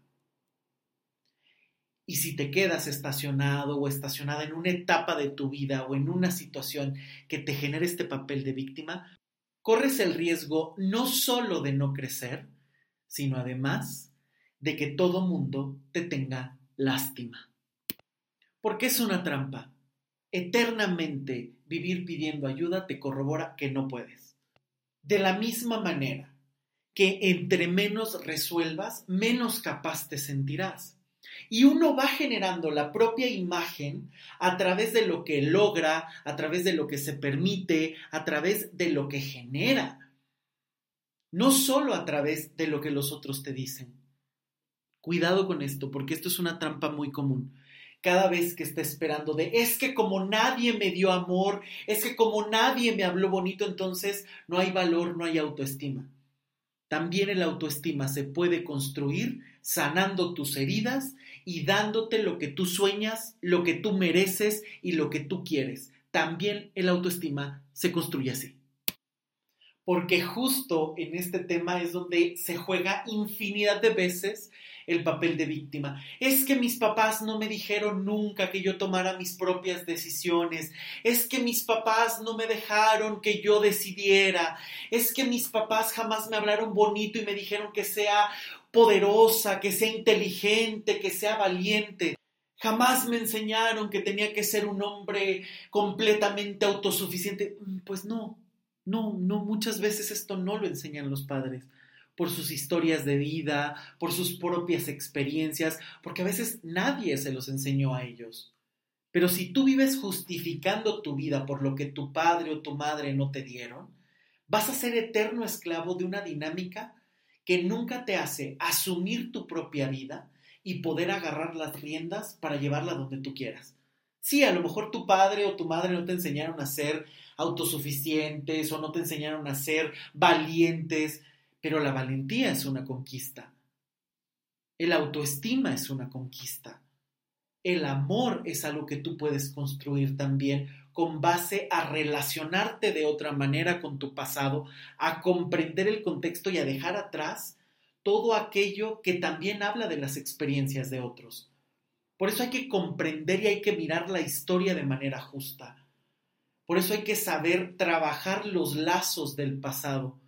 A: Y si te quedas estacionado o estacionada en una etapa de tu vida o en una situación que te genere este papel de víctima, corres el riesgo no solo de no crecer, sino además de que todo mundo te tenga lástima. Porque es una trampa. Eternamente vivir pidiendo ayuda te corrobora que no puedes. De la misma manera que entre menos resuelvas, menos capaz te sentirás. Y uno va generando la propia imagen a través de lo que logra, a través de lo que se permite, a través de lo que genera. No solo a través de lo que los otros te dicen. Cuidado con esto, porque esto es una trampa muy común. Cada vez que está esperando de, es que como nadie me dio amor, es que como nadie me habló bonito, entonces no hay valor, no hay autoestima. También el autoestima se puede construir sanando tus heridas y dándote lo que tú sueñas, lo que tú mereces y lo que tú quieres. También el autoestima se construye así. Porque justo en este tema es donde se juega infinidad de veces el papel de víctima. Es que mis papás no me dijeron nunca que yo tomara mis propias decisiones. Es que mis papás no me dejaron que yo decidiera. Es que mis papás jamás me hablaron bonito y me dijeron que sea poderosa, que sea inteligente, que sea valiente. Jamás me enseñaron que tenía que ser un hombre completamente autosuficiente. Pues no, no, no, muchas veces esto no lo enseñan los padres por sus historias de vida, por sus propias experiencias, porque a veces nadie se los enseñó a ellos. Pero si tú vives justificando tu vida por lo que tu padre o tu madre no te dieron, vas a ser eterno esclavo de una dinámica que nunca te hace asumir tu propia vida y poder agarrar las riendas para llevarla donde tú quieras. Sí, a lo mejor tu padre o tu madre no te enseñaron a ser autosuficientes o no te enseñaron a ser valientes, pero la valentía es una conquista. El autoestima es una conquista. El amor es algo que tú puedes construir también con base a relacionarte de otra manera con tu pasado, a comprender el contexto y a dejar atrás todo aquello que también habla de las experiencias de otros. Por eso hay que comprender y hay que mirar la historia de manera justa. Por eso hay que saber trabajar los lazos del pasado.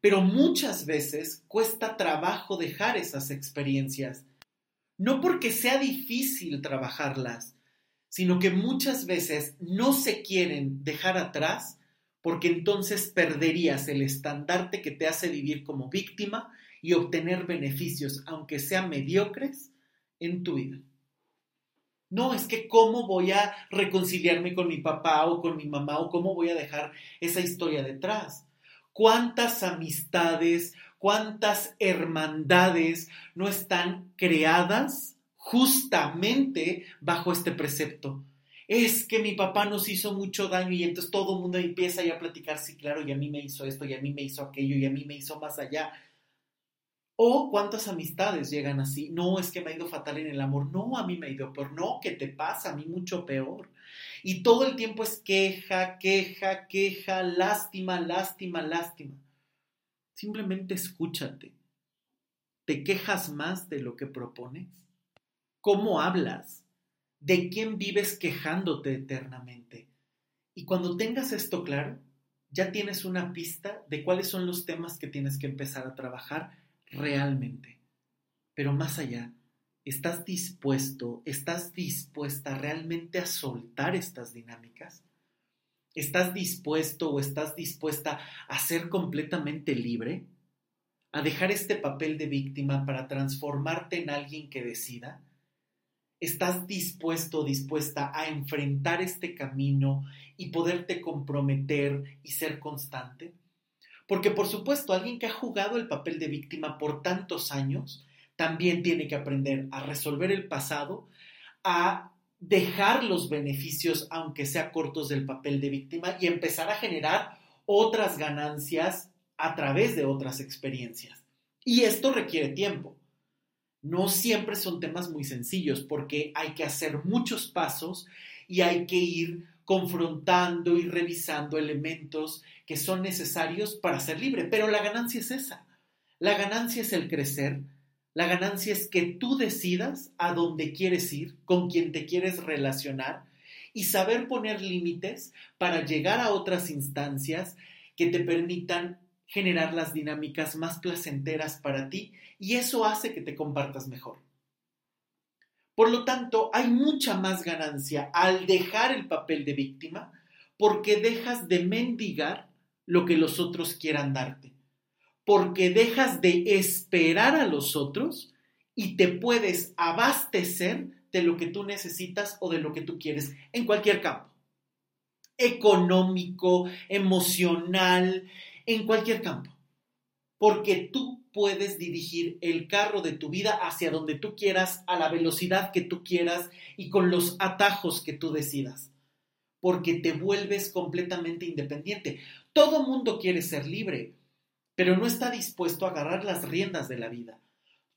A: Pero muchas veces cuesta trabajo dejar esas experiencias no porque sea difícil trabajarlas, sino que muchas veces no se quieren dejar atrás porque entonces perderías el estandarte que te hace vivir como víctima y obtener beneficios, aunque sean mediocres, en tu vida. No, es que cómo voy a reconciliarme con mi papá o con mi mamá o cómo voy a dejar esa historia detrás. ¿Cuántas amistades, cuántas hermandades no están creadas justamente bajo este precepto. Es que mi papá nos hizo mucho daño y entonces todo el mundo empieza ya a platicar, sí, claro, y a mí me hizo esto, y a mí me hizo aquello, y a mí me hizo más allá. O cuántas amistades llegan así. No, es que me ha ido fatal en el amor. No, a mí me ha ido peor. No, ¿qué te pasa? A mí mucho peor. Y todo el tiempo es queja, queja, queja, lástima, lástima, lástima. Simplemente escúchate. ¿Te quejas más de lo que propones? ¿Cómo hablas? ¿De quién vives quejándote eternamente? Y cuando tengas esto claro, ya tienes una pista de cuáles son los temas que tienes que empezar a trabajar realmente. Pero más allá, ¿estás dispuesto, estás dispuesta realmente a soltar estas dinámicas? ¿Estás dispuesto o estás dispuesta a ser completamente libre? ¿A dejar este papel de víctima para transformarte en alguien que decida? ¿Estás dispuesto dispuesta a enfrentar este camino y poderte comprometer y ser constante? Porque por supuesto, alguien que ha jugado el papel de víctima por tantos años, también tiene que aprender a resolver el pasado, a dejar los beneficios, aunque sea cortos, del papel de víctima y empezar a generar otras ganancias a través de otras experiencias. Y esto requiere tiempo. No siempre son temas muy sencillos porque hay que hacer muchos pasos y hay que ir confrontando y revisando elementos que son necesarios para ser libre. Pero la ganancia es esa. La ganancia es el crecer, la ganancia es que tú decidas a dónde quieres ir, con quién te quieres relacionar y saber poner límites para llegar a otras instancias que te permitan generar las dinámicas más placenteras para ti y eso hace que te compartas mejor. Por lo tanto, hay mucha más ganancia al dejar el papel de víctima porque dejas de mendigar lo que los otros quieran darte porque dejas de esperar a los otros y te puedes abastecer de lo que tú necesitas o de lo que tú quieres en cualquier campo. Económico, emocional, en cualquier campo. Porque tú puedes dirigir el carro de tu vida hacia donde tú quieras, a la velocidad que tú quieras y con los atajos que tú decidas. Porque te vuelves completamente independiente. Todo mundo quiere ser libre, pero no está dispuesto a agarrar las riendas de la vida.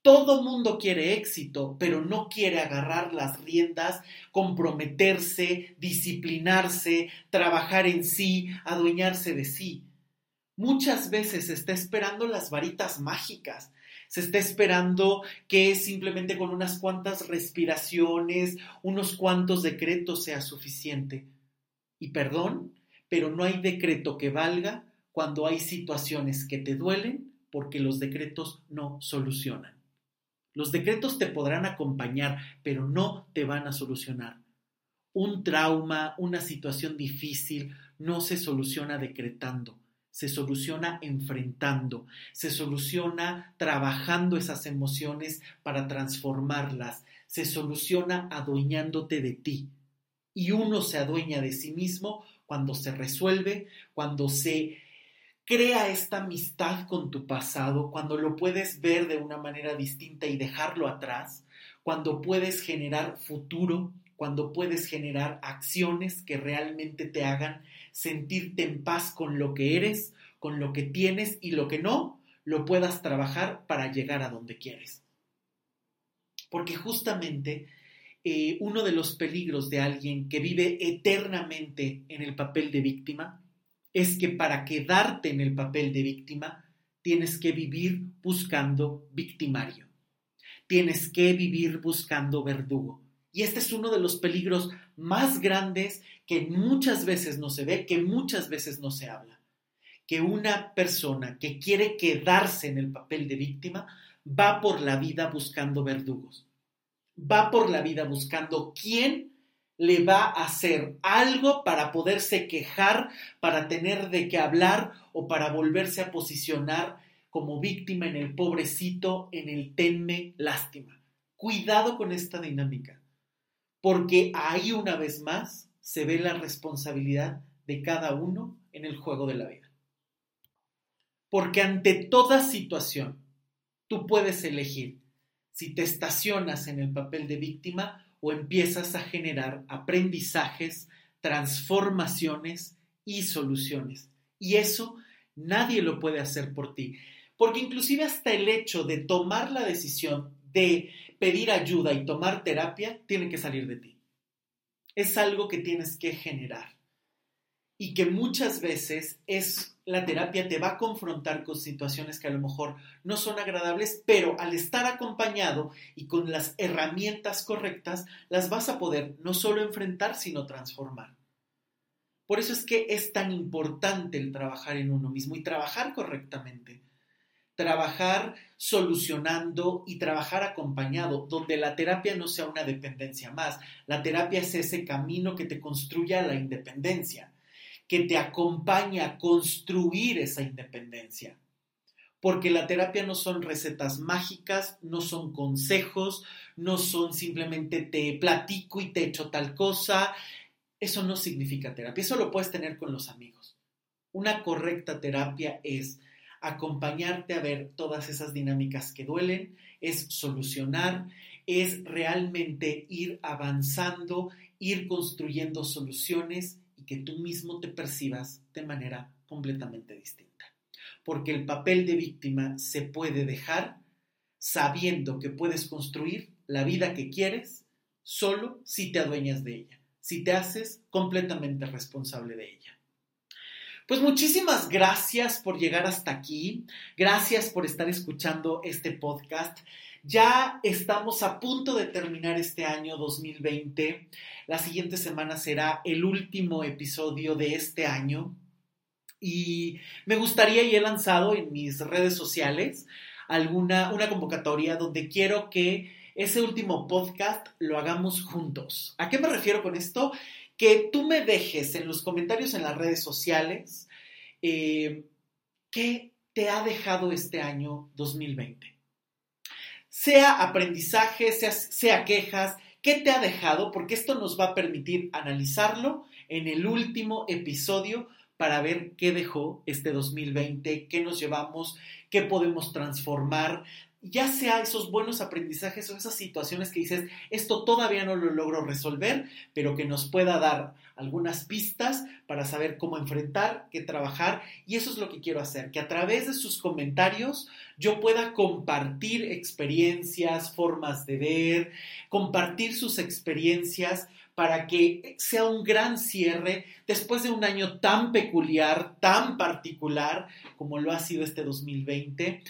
A: Todo mundo quiere éxito, pero no quiere agarrar las riendas, comprometerse, disciplinarse, trabajar en sí, adueñarse de sí. Muchas veces se está esperando las varitas mágicas, se está esperando que simplemente con unas cuantas respiraciones, unos cuantos decretos sea suficiente. Y perdón, pero no hay decreto que valga cuando hay situaciones que te duelen porque los decretos no solucionan. Los decretos te podrán acompañar, pero no te van a solucionar. Un trauma, una situación difícil, no se soluciona decretando, se soluciona enfrentando, se soluciona trabajando esas emociones para transformarlas, se soluciona adueñándote de ti. Y uno se adueña de sí mismo cuando se resuelve, cuando se crea esta amistad con tu pasado, cuando lo puedes ver de una manera distinta y dejarlo atrás, cuando puedes generar futuro, cuando puedes generar acciones que realmente te hagan sentirte en paz con lo que eres, con lo que tienes y lo que no, lo puedas trabajar para llegar a donde quieres. Porque justamente eh, uno de los peligros de alguien que vive eternamente en el papel de víctima es que para quedarte en el papel de víctima tienes que vivir buscando victimario. Tienes que vivir buscando verdugo. Y este es uno de los peligros más grandes que muchas veces no se ve, que muchas veces no se habla. Que una persona que quiere quedarse en el papel de víctima va por la vida buscando verdugos. Va por la vida buscando quién le va a hacer algo para poderse quejar, para tener de qué hablar o para volverse a posicionar como víctima en el pobrecito, en el tenme lástima. Cuidado con esta dinámica porque ahí una vez más se ve la responsabilidad de cada uno en el juego de la vida. Porque ante toda situación, tú puedes elegir si te estacionas en el papel de víctima o empiezas a generar aprendizajes, transformaciones y soluciones. Y eso nadie lo puede hacer por ti. Porque inclusive hasta el hecho de tomar la decisión de pedir ayuda y tomar terapia tiene que salir de ti. Es algo que tienes que generar y que muchas veces es la terapia te va a confrontar con situaciones que a lo mejor no son agradables, pero al estar acompañado y con las herramientas correctas, las vas a poder no solo enfrentar, sino transformar. Por eso es que es tan importante el trabajar en uno mismo y trabajar correctamente trabajar solucionando y trabajar acompañado, donde la terapia no sea una dependencia más. La terapia es ese camino que te construye a la independencia, que te acompaña a construir esa independencia. Porque la terapia no son recetas mágicas, no son consejos, no son simplemente te platico y te echo tal cosa. Eso no significa terapia, eso lo puedes tener con los amigos. Una correcta terapia es acompañarte a ver todas esas dinámicas que duelen, es solucionar, es realmente ir avanzando, ir construyendo soluciones y que tú mismo te percibas de manera completamente distinta. Porque el papel de víctima se puede dejar sabiendo que puedes construir la vida que quieres solo si te adueñas de ella, si te haces completamente responsable de ella. Pues muchísimas gracias por llegar hasta aquí. Gracias por estar escuchando este podcast. Ya estamos a punto de terminar este año 2020. La siguiente semana será el último episodio de este año. Y me gustaría, y he lanzado en mis redes sociales, alguna, una convocatoria donde quiero que ese último podcast lo hagamos juntos. ¿A qué me refiero con esto? Que tú me dejes en los comentarios en las redes sociales eh, qué te ha dejado este año 2020. Sea aprendizaje, sea, sea quejas, ¿qué te ha dejado? Porque esto nos va a permitir analizarlo en el último episodio para ver qué dejó este 2020, qué nos llevamos, qué podemos transformar, ya sea esos buenos aprendizajes o esas situaciones que dices, esto todavía no lo logro resolver, pero que nos pueda dar algunas pistas para saber cómo enfrentar, qué trabajar. Y eso es lo que quiero hacer, que a través de sus comentarios yo pueda compartir experiencias, formas de ver, compartir sus experiencias para que sea un gran cierre después de un año tan peculiar, tan particular como lo ha sido este 2020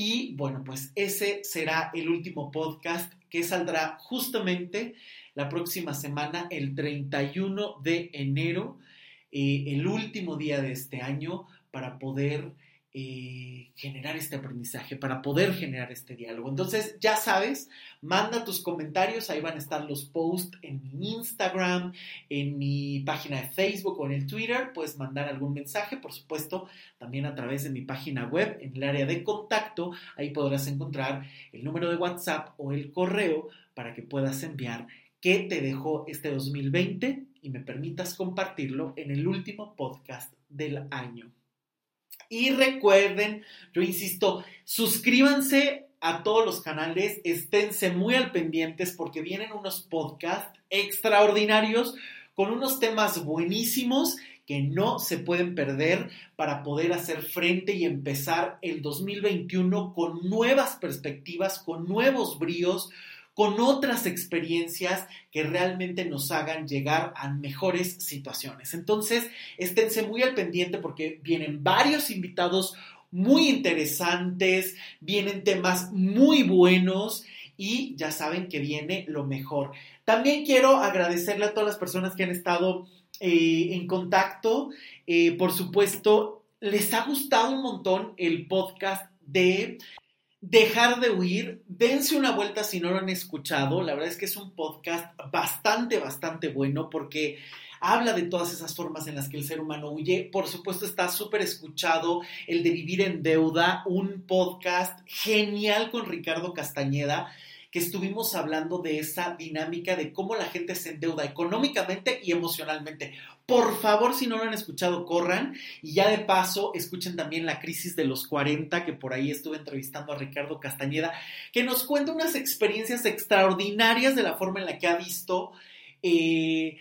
A: y bueno, pues ese será el último podcast que saldrá justamente la próxima semana, el 31 de enero, eh, el último día de este año, para poder eh, generar este aprendizaje, para poder generar este diálogo. Entonces, ya sabes, manda tus comentarios, ahí van a estar los posts en mi Instagram, en mi página de Facebook o en el Twitter, puedes mandar algún mensaje, por supuesto, también a través de mi página web, en el área de contacto, ahí podrás encontrar el número de WhatsApp o el correo para que puedas enviar qué te dejó este 2020 y me permitas compartirlo en el último podcast del año. Y recuerden, yo insisto, suscríbanse a todos los canales, esténse muy al pendientes porque vienen unos podcasts extraordinarios con unos temas buenísimos que no se pueden perder para poder hacer frente y empezar el 2021 con nuevas perspectivas, con nuevos bríos, con otras experiencias que realmente nos hagan llegar a mejores situaciones. Entonces, esténse muy al pendiente porque vienen varios invitados muy interesantes, vienen temas muy buenos y ya saben que viene lo mejor. También quiero agradecerle a todas las personas que han estado eh, en contacto. Eh, por supuesto, les ha gustado un montón el podcast de Dejar de huir, dense una vuelta si no lo han escuchado. La verdad es que es un podcast bastante, bastante bueno porque habla de todas esas formas en las que el ser humano huye. Por supuesto está súper escuchado el de Vivir en Deuda, un podcast genial con Ricardo Castañeda que estuvimos hablando de esa dinámica de cómo la gente se endeuda económicamente y emocionalmente. Por favor, si no lo han escuchado, corran y ya de paso escuchen también la crisis de los 40, que por ahí estuve entrevistando a Ricardo Castañeda, que nos cuenta unas experiencias extraordinarias de la forma en la que ha visto eh,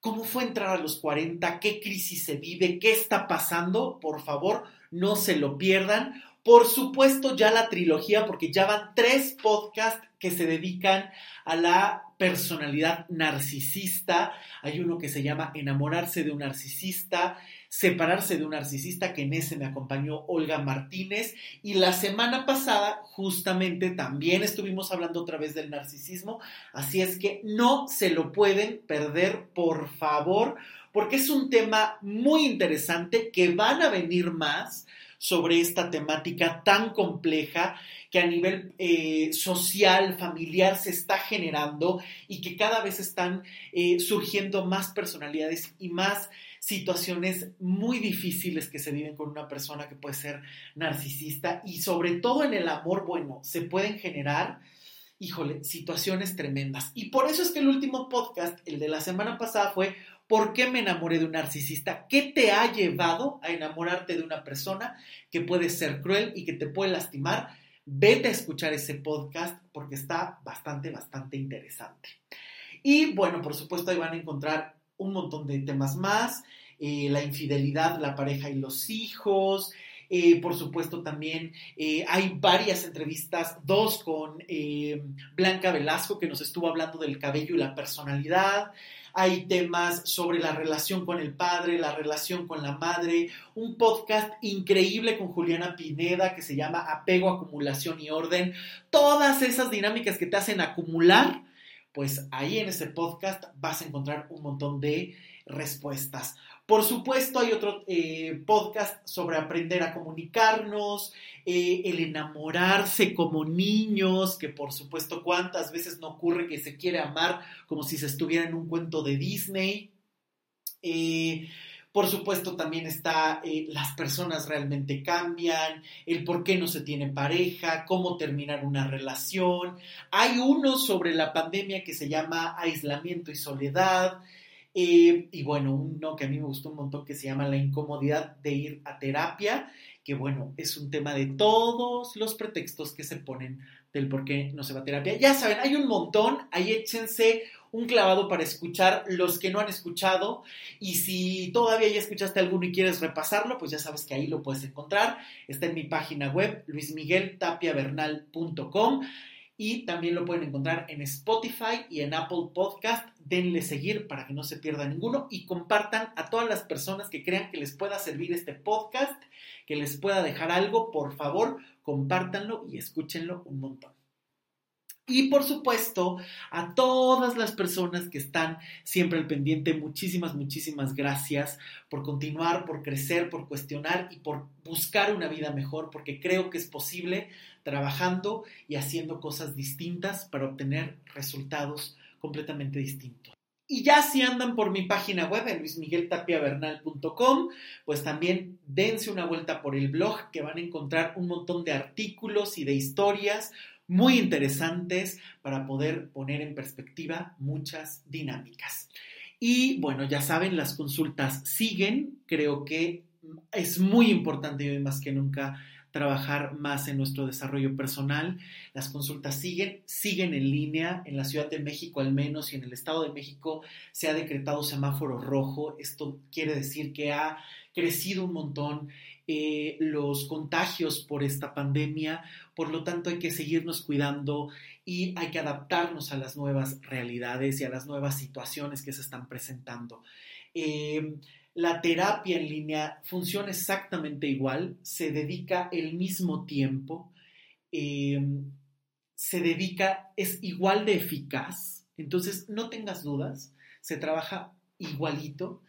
A: cómo fue entrar a los 40, qué crisis se vive, qué está pasando. Por favor, no se lo pierdan. Por supuesto, ya la trilogía, porque ya van tres podcasts que se dedican a la personalidad narcisista. Hay uno que se llama Enamorarse de un narcisista, Separarse de un narcisista, que en ese me acompañó Olga Martínez. Y la semana pasada, justamente, también estuvimos hablando otra vez del narcisismo. Así es que no se lo pueden perder, por favor, porque es un tema muy interesante que van a venir más sobre esta temática tan compleja que a nivel eh, social, familiar se está generando y que cada vez están eh, surgiendo más personalidades y más situaciones muy difíciles que se viven con una persona que puede ser narcisista y sobre todo en el amor, bueno, se pueden generar, híjole, situaciones tremendas. Y por eso es que el último podcast, el de la semana pasada, fue ¿Por qué me enamoré de un narcisista? ¿Qué te ha llevado a enamorarte de una persona que puede ser cruel y que te puede lastimar? Vete a escuchar ese podcast porque está bastante, bastante interesante. Y bueno, por supuesto ahí van a encontrar un montón de temas más, eh, la infidelidad, la pareja y los hijos. Eh, por supuesto también eh, hay varias entrevistas, dos con Blanca Velasco que nos estuvo hablando del cabello y la personalidad. Hay temas sobre la relación con el padre, la relación con la madre, un podcast increíble con Juliana Pineda que se llama Apego, Acumulación y Orden, todas esas dinámicas que te hacen acumular, pues ahí en ese podcast vas a encontrar un montón de respuestas. Por supuesto, hay otro eh, podcast sobre aprender a comunicarnos, eh, el enamorarse como niños, que por supuesto cuántas veces no ocurre que se quiere amar como si se estuviera en un cuento de Disney. Eh, por supuesto, también está las personas realmente cambian, el por qué no se tiene pareja, cómo terminar una relación. Hay uno sobre la pandemia que se llama aislamiento y soledad. Eh, y bueno, uno que a mí me gustó un montón que se llama la incomodidad de ir a terapia, que bueno, es un tema de todos los pretextos que se ponen del por qué no se va a terapia. Ya saben, hay un montón, ahí échense un clavado para escuchar los que no han escuchado y si todavía ya escuchaste alguno y quieres repasarlo, pues ya sabes que ahí lo puedes encontrar. Está en mi página web luismigueltapiavernal.com y también lo pueden encontrar en Spotify y en Apple Podcast. Denle seguir para que no se pierda ninguno y compartan a todas las personas que crean que les pueda servir este podcast, que les pueda dejar algo, por favor, compártanlo y escúchenlo un montón. Y por supuesto, a todas las personas que están siempre al pendiente, muchísimas, muchísimas gracias por continuar, por crecer, por cuestionar y por buscar una vida mejor, porque creo que es posible trabajando y haciendo cosas distintas para obtener resultados completamente distintos. Y ya si andan por mi página web luismigueltapiavernal.com, pues también dense una vuelta por el blog que van a encontrar un montón de artículos y de historias muy interesantes para poder poner en perspectiva muchas dinámicas. Y bueno, ya saben, las consultas siguen. Creo que es muy importante hoy más que nunca trabajar más en nuestro desarrollo personal. Las consultas siguen, siguen en línea. En la Ciudad de México al menos y en el Estado de México se ha decretado semáforo rojo. Esto quiere decir que ha crecido un montón eh, los contagios por esta pandemia, por lo tanto hay que seguirnos cuidando y hay que adaptarnos a las nuevas realidades y a las nuevas situaciones que se están presentando. Eh, la terapia en línea funciona exactamente igual, se dedica el mismo tiempo, eh, se dedica, es igual de eficaz, entonces no tengas dudas, se trabaja igualito.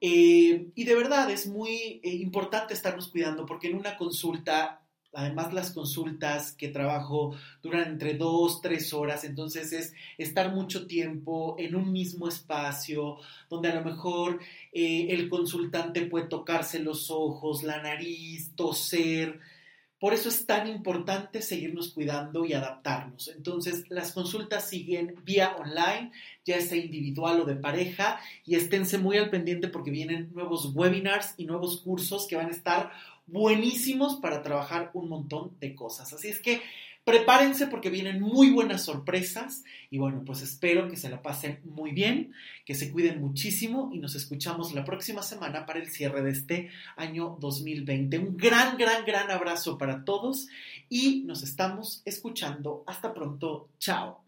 A: Eh, y de verdad es muy eh, importante estarnos cuidando porque en una consulta, además las consultas que trabajo duran entre dos, tres horas, entonces es estar mucho tiempo en un mismo espacio donde a lo mejor eh, el consultante puede tocarse los ojos, la nariz, toser, por eso es tan importante seguirnos cuidando y adaptarnos. Entonces, las consultas siguen vía online, ya sea individual o de pareja, y esténse muy al pendiente porque vienen nuevos webinars y nuevos cursos que van a estar buenísimos para trabajar un montón de cosas. Así es que Prepárense porque vienen muy buenas sorpresas y bueno, pues espero que se la pasen muy bien, que se cuiden muchísimo y nos escuchamos la próxima semana para el cierre de este año 2020. Un gran, gran, gran abrazo para todos y nos estamos escuchando. Hasta pronto. Chao.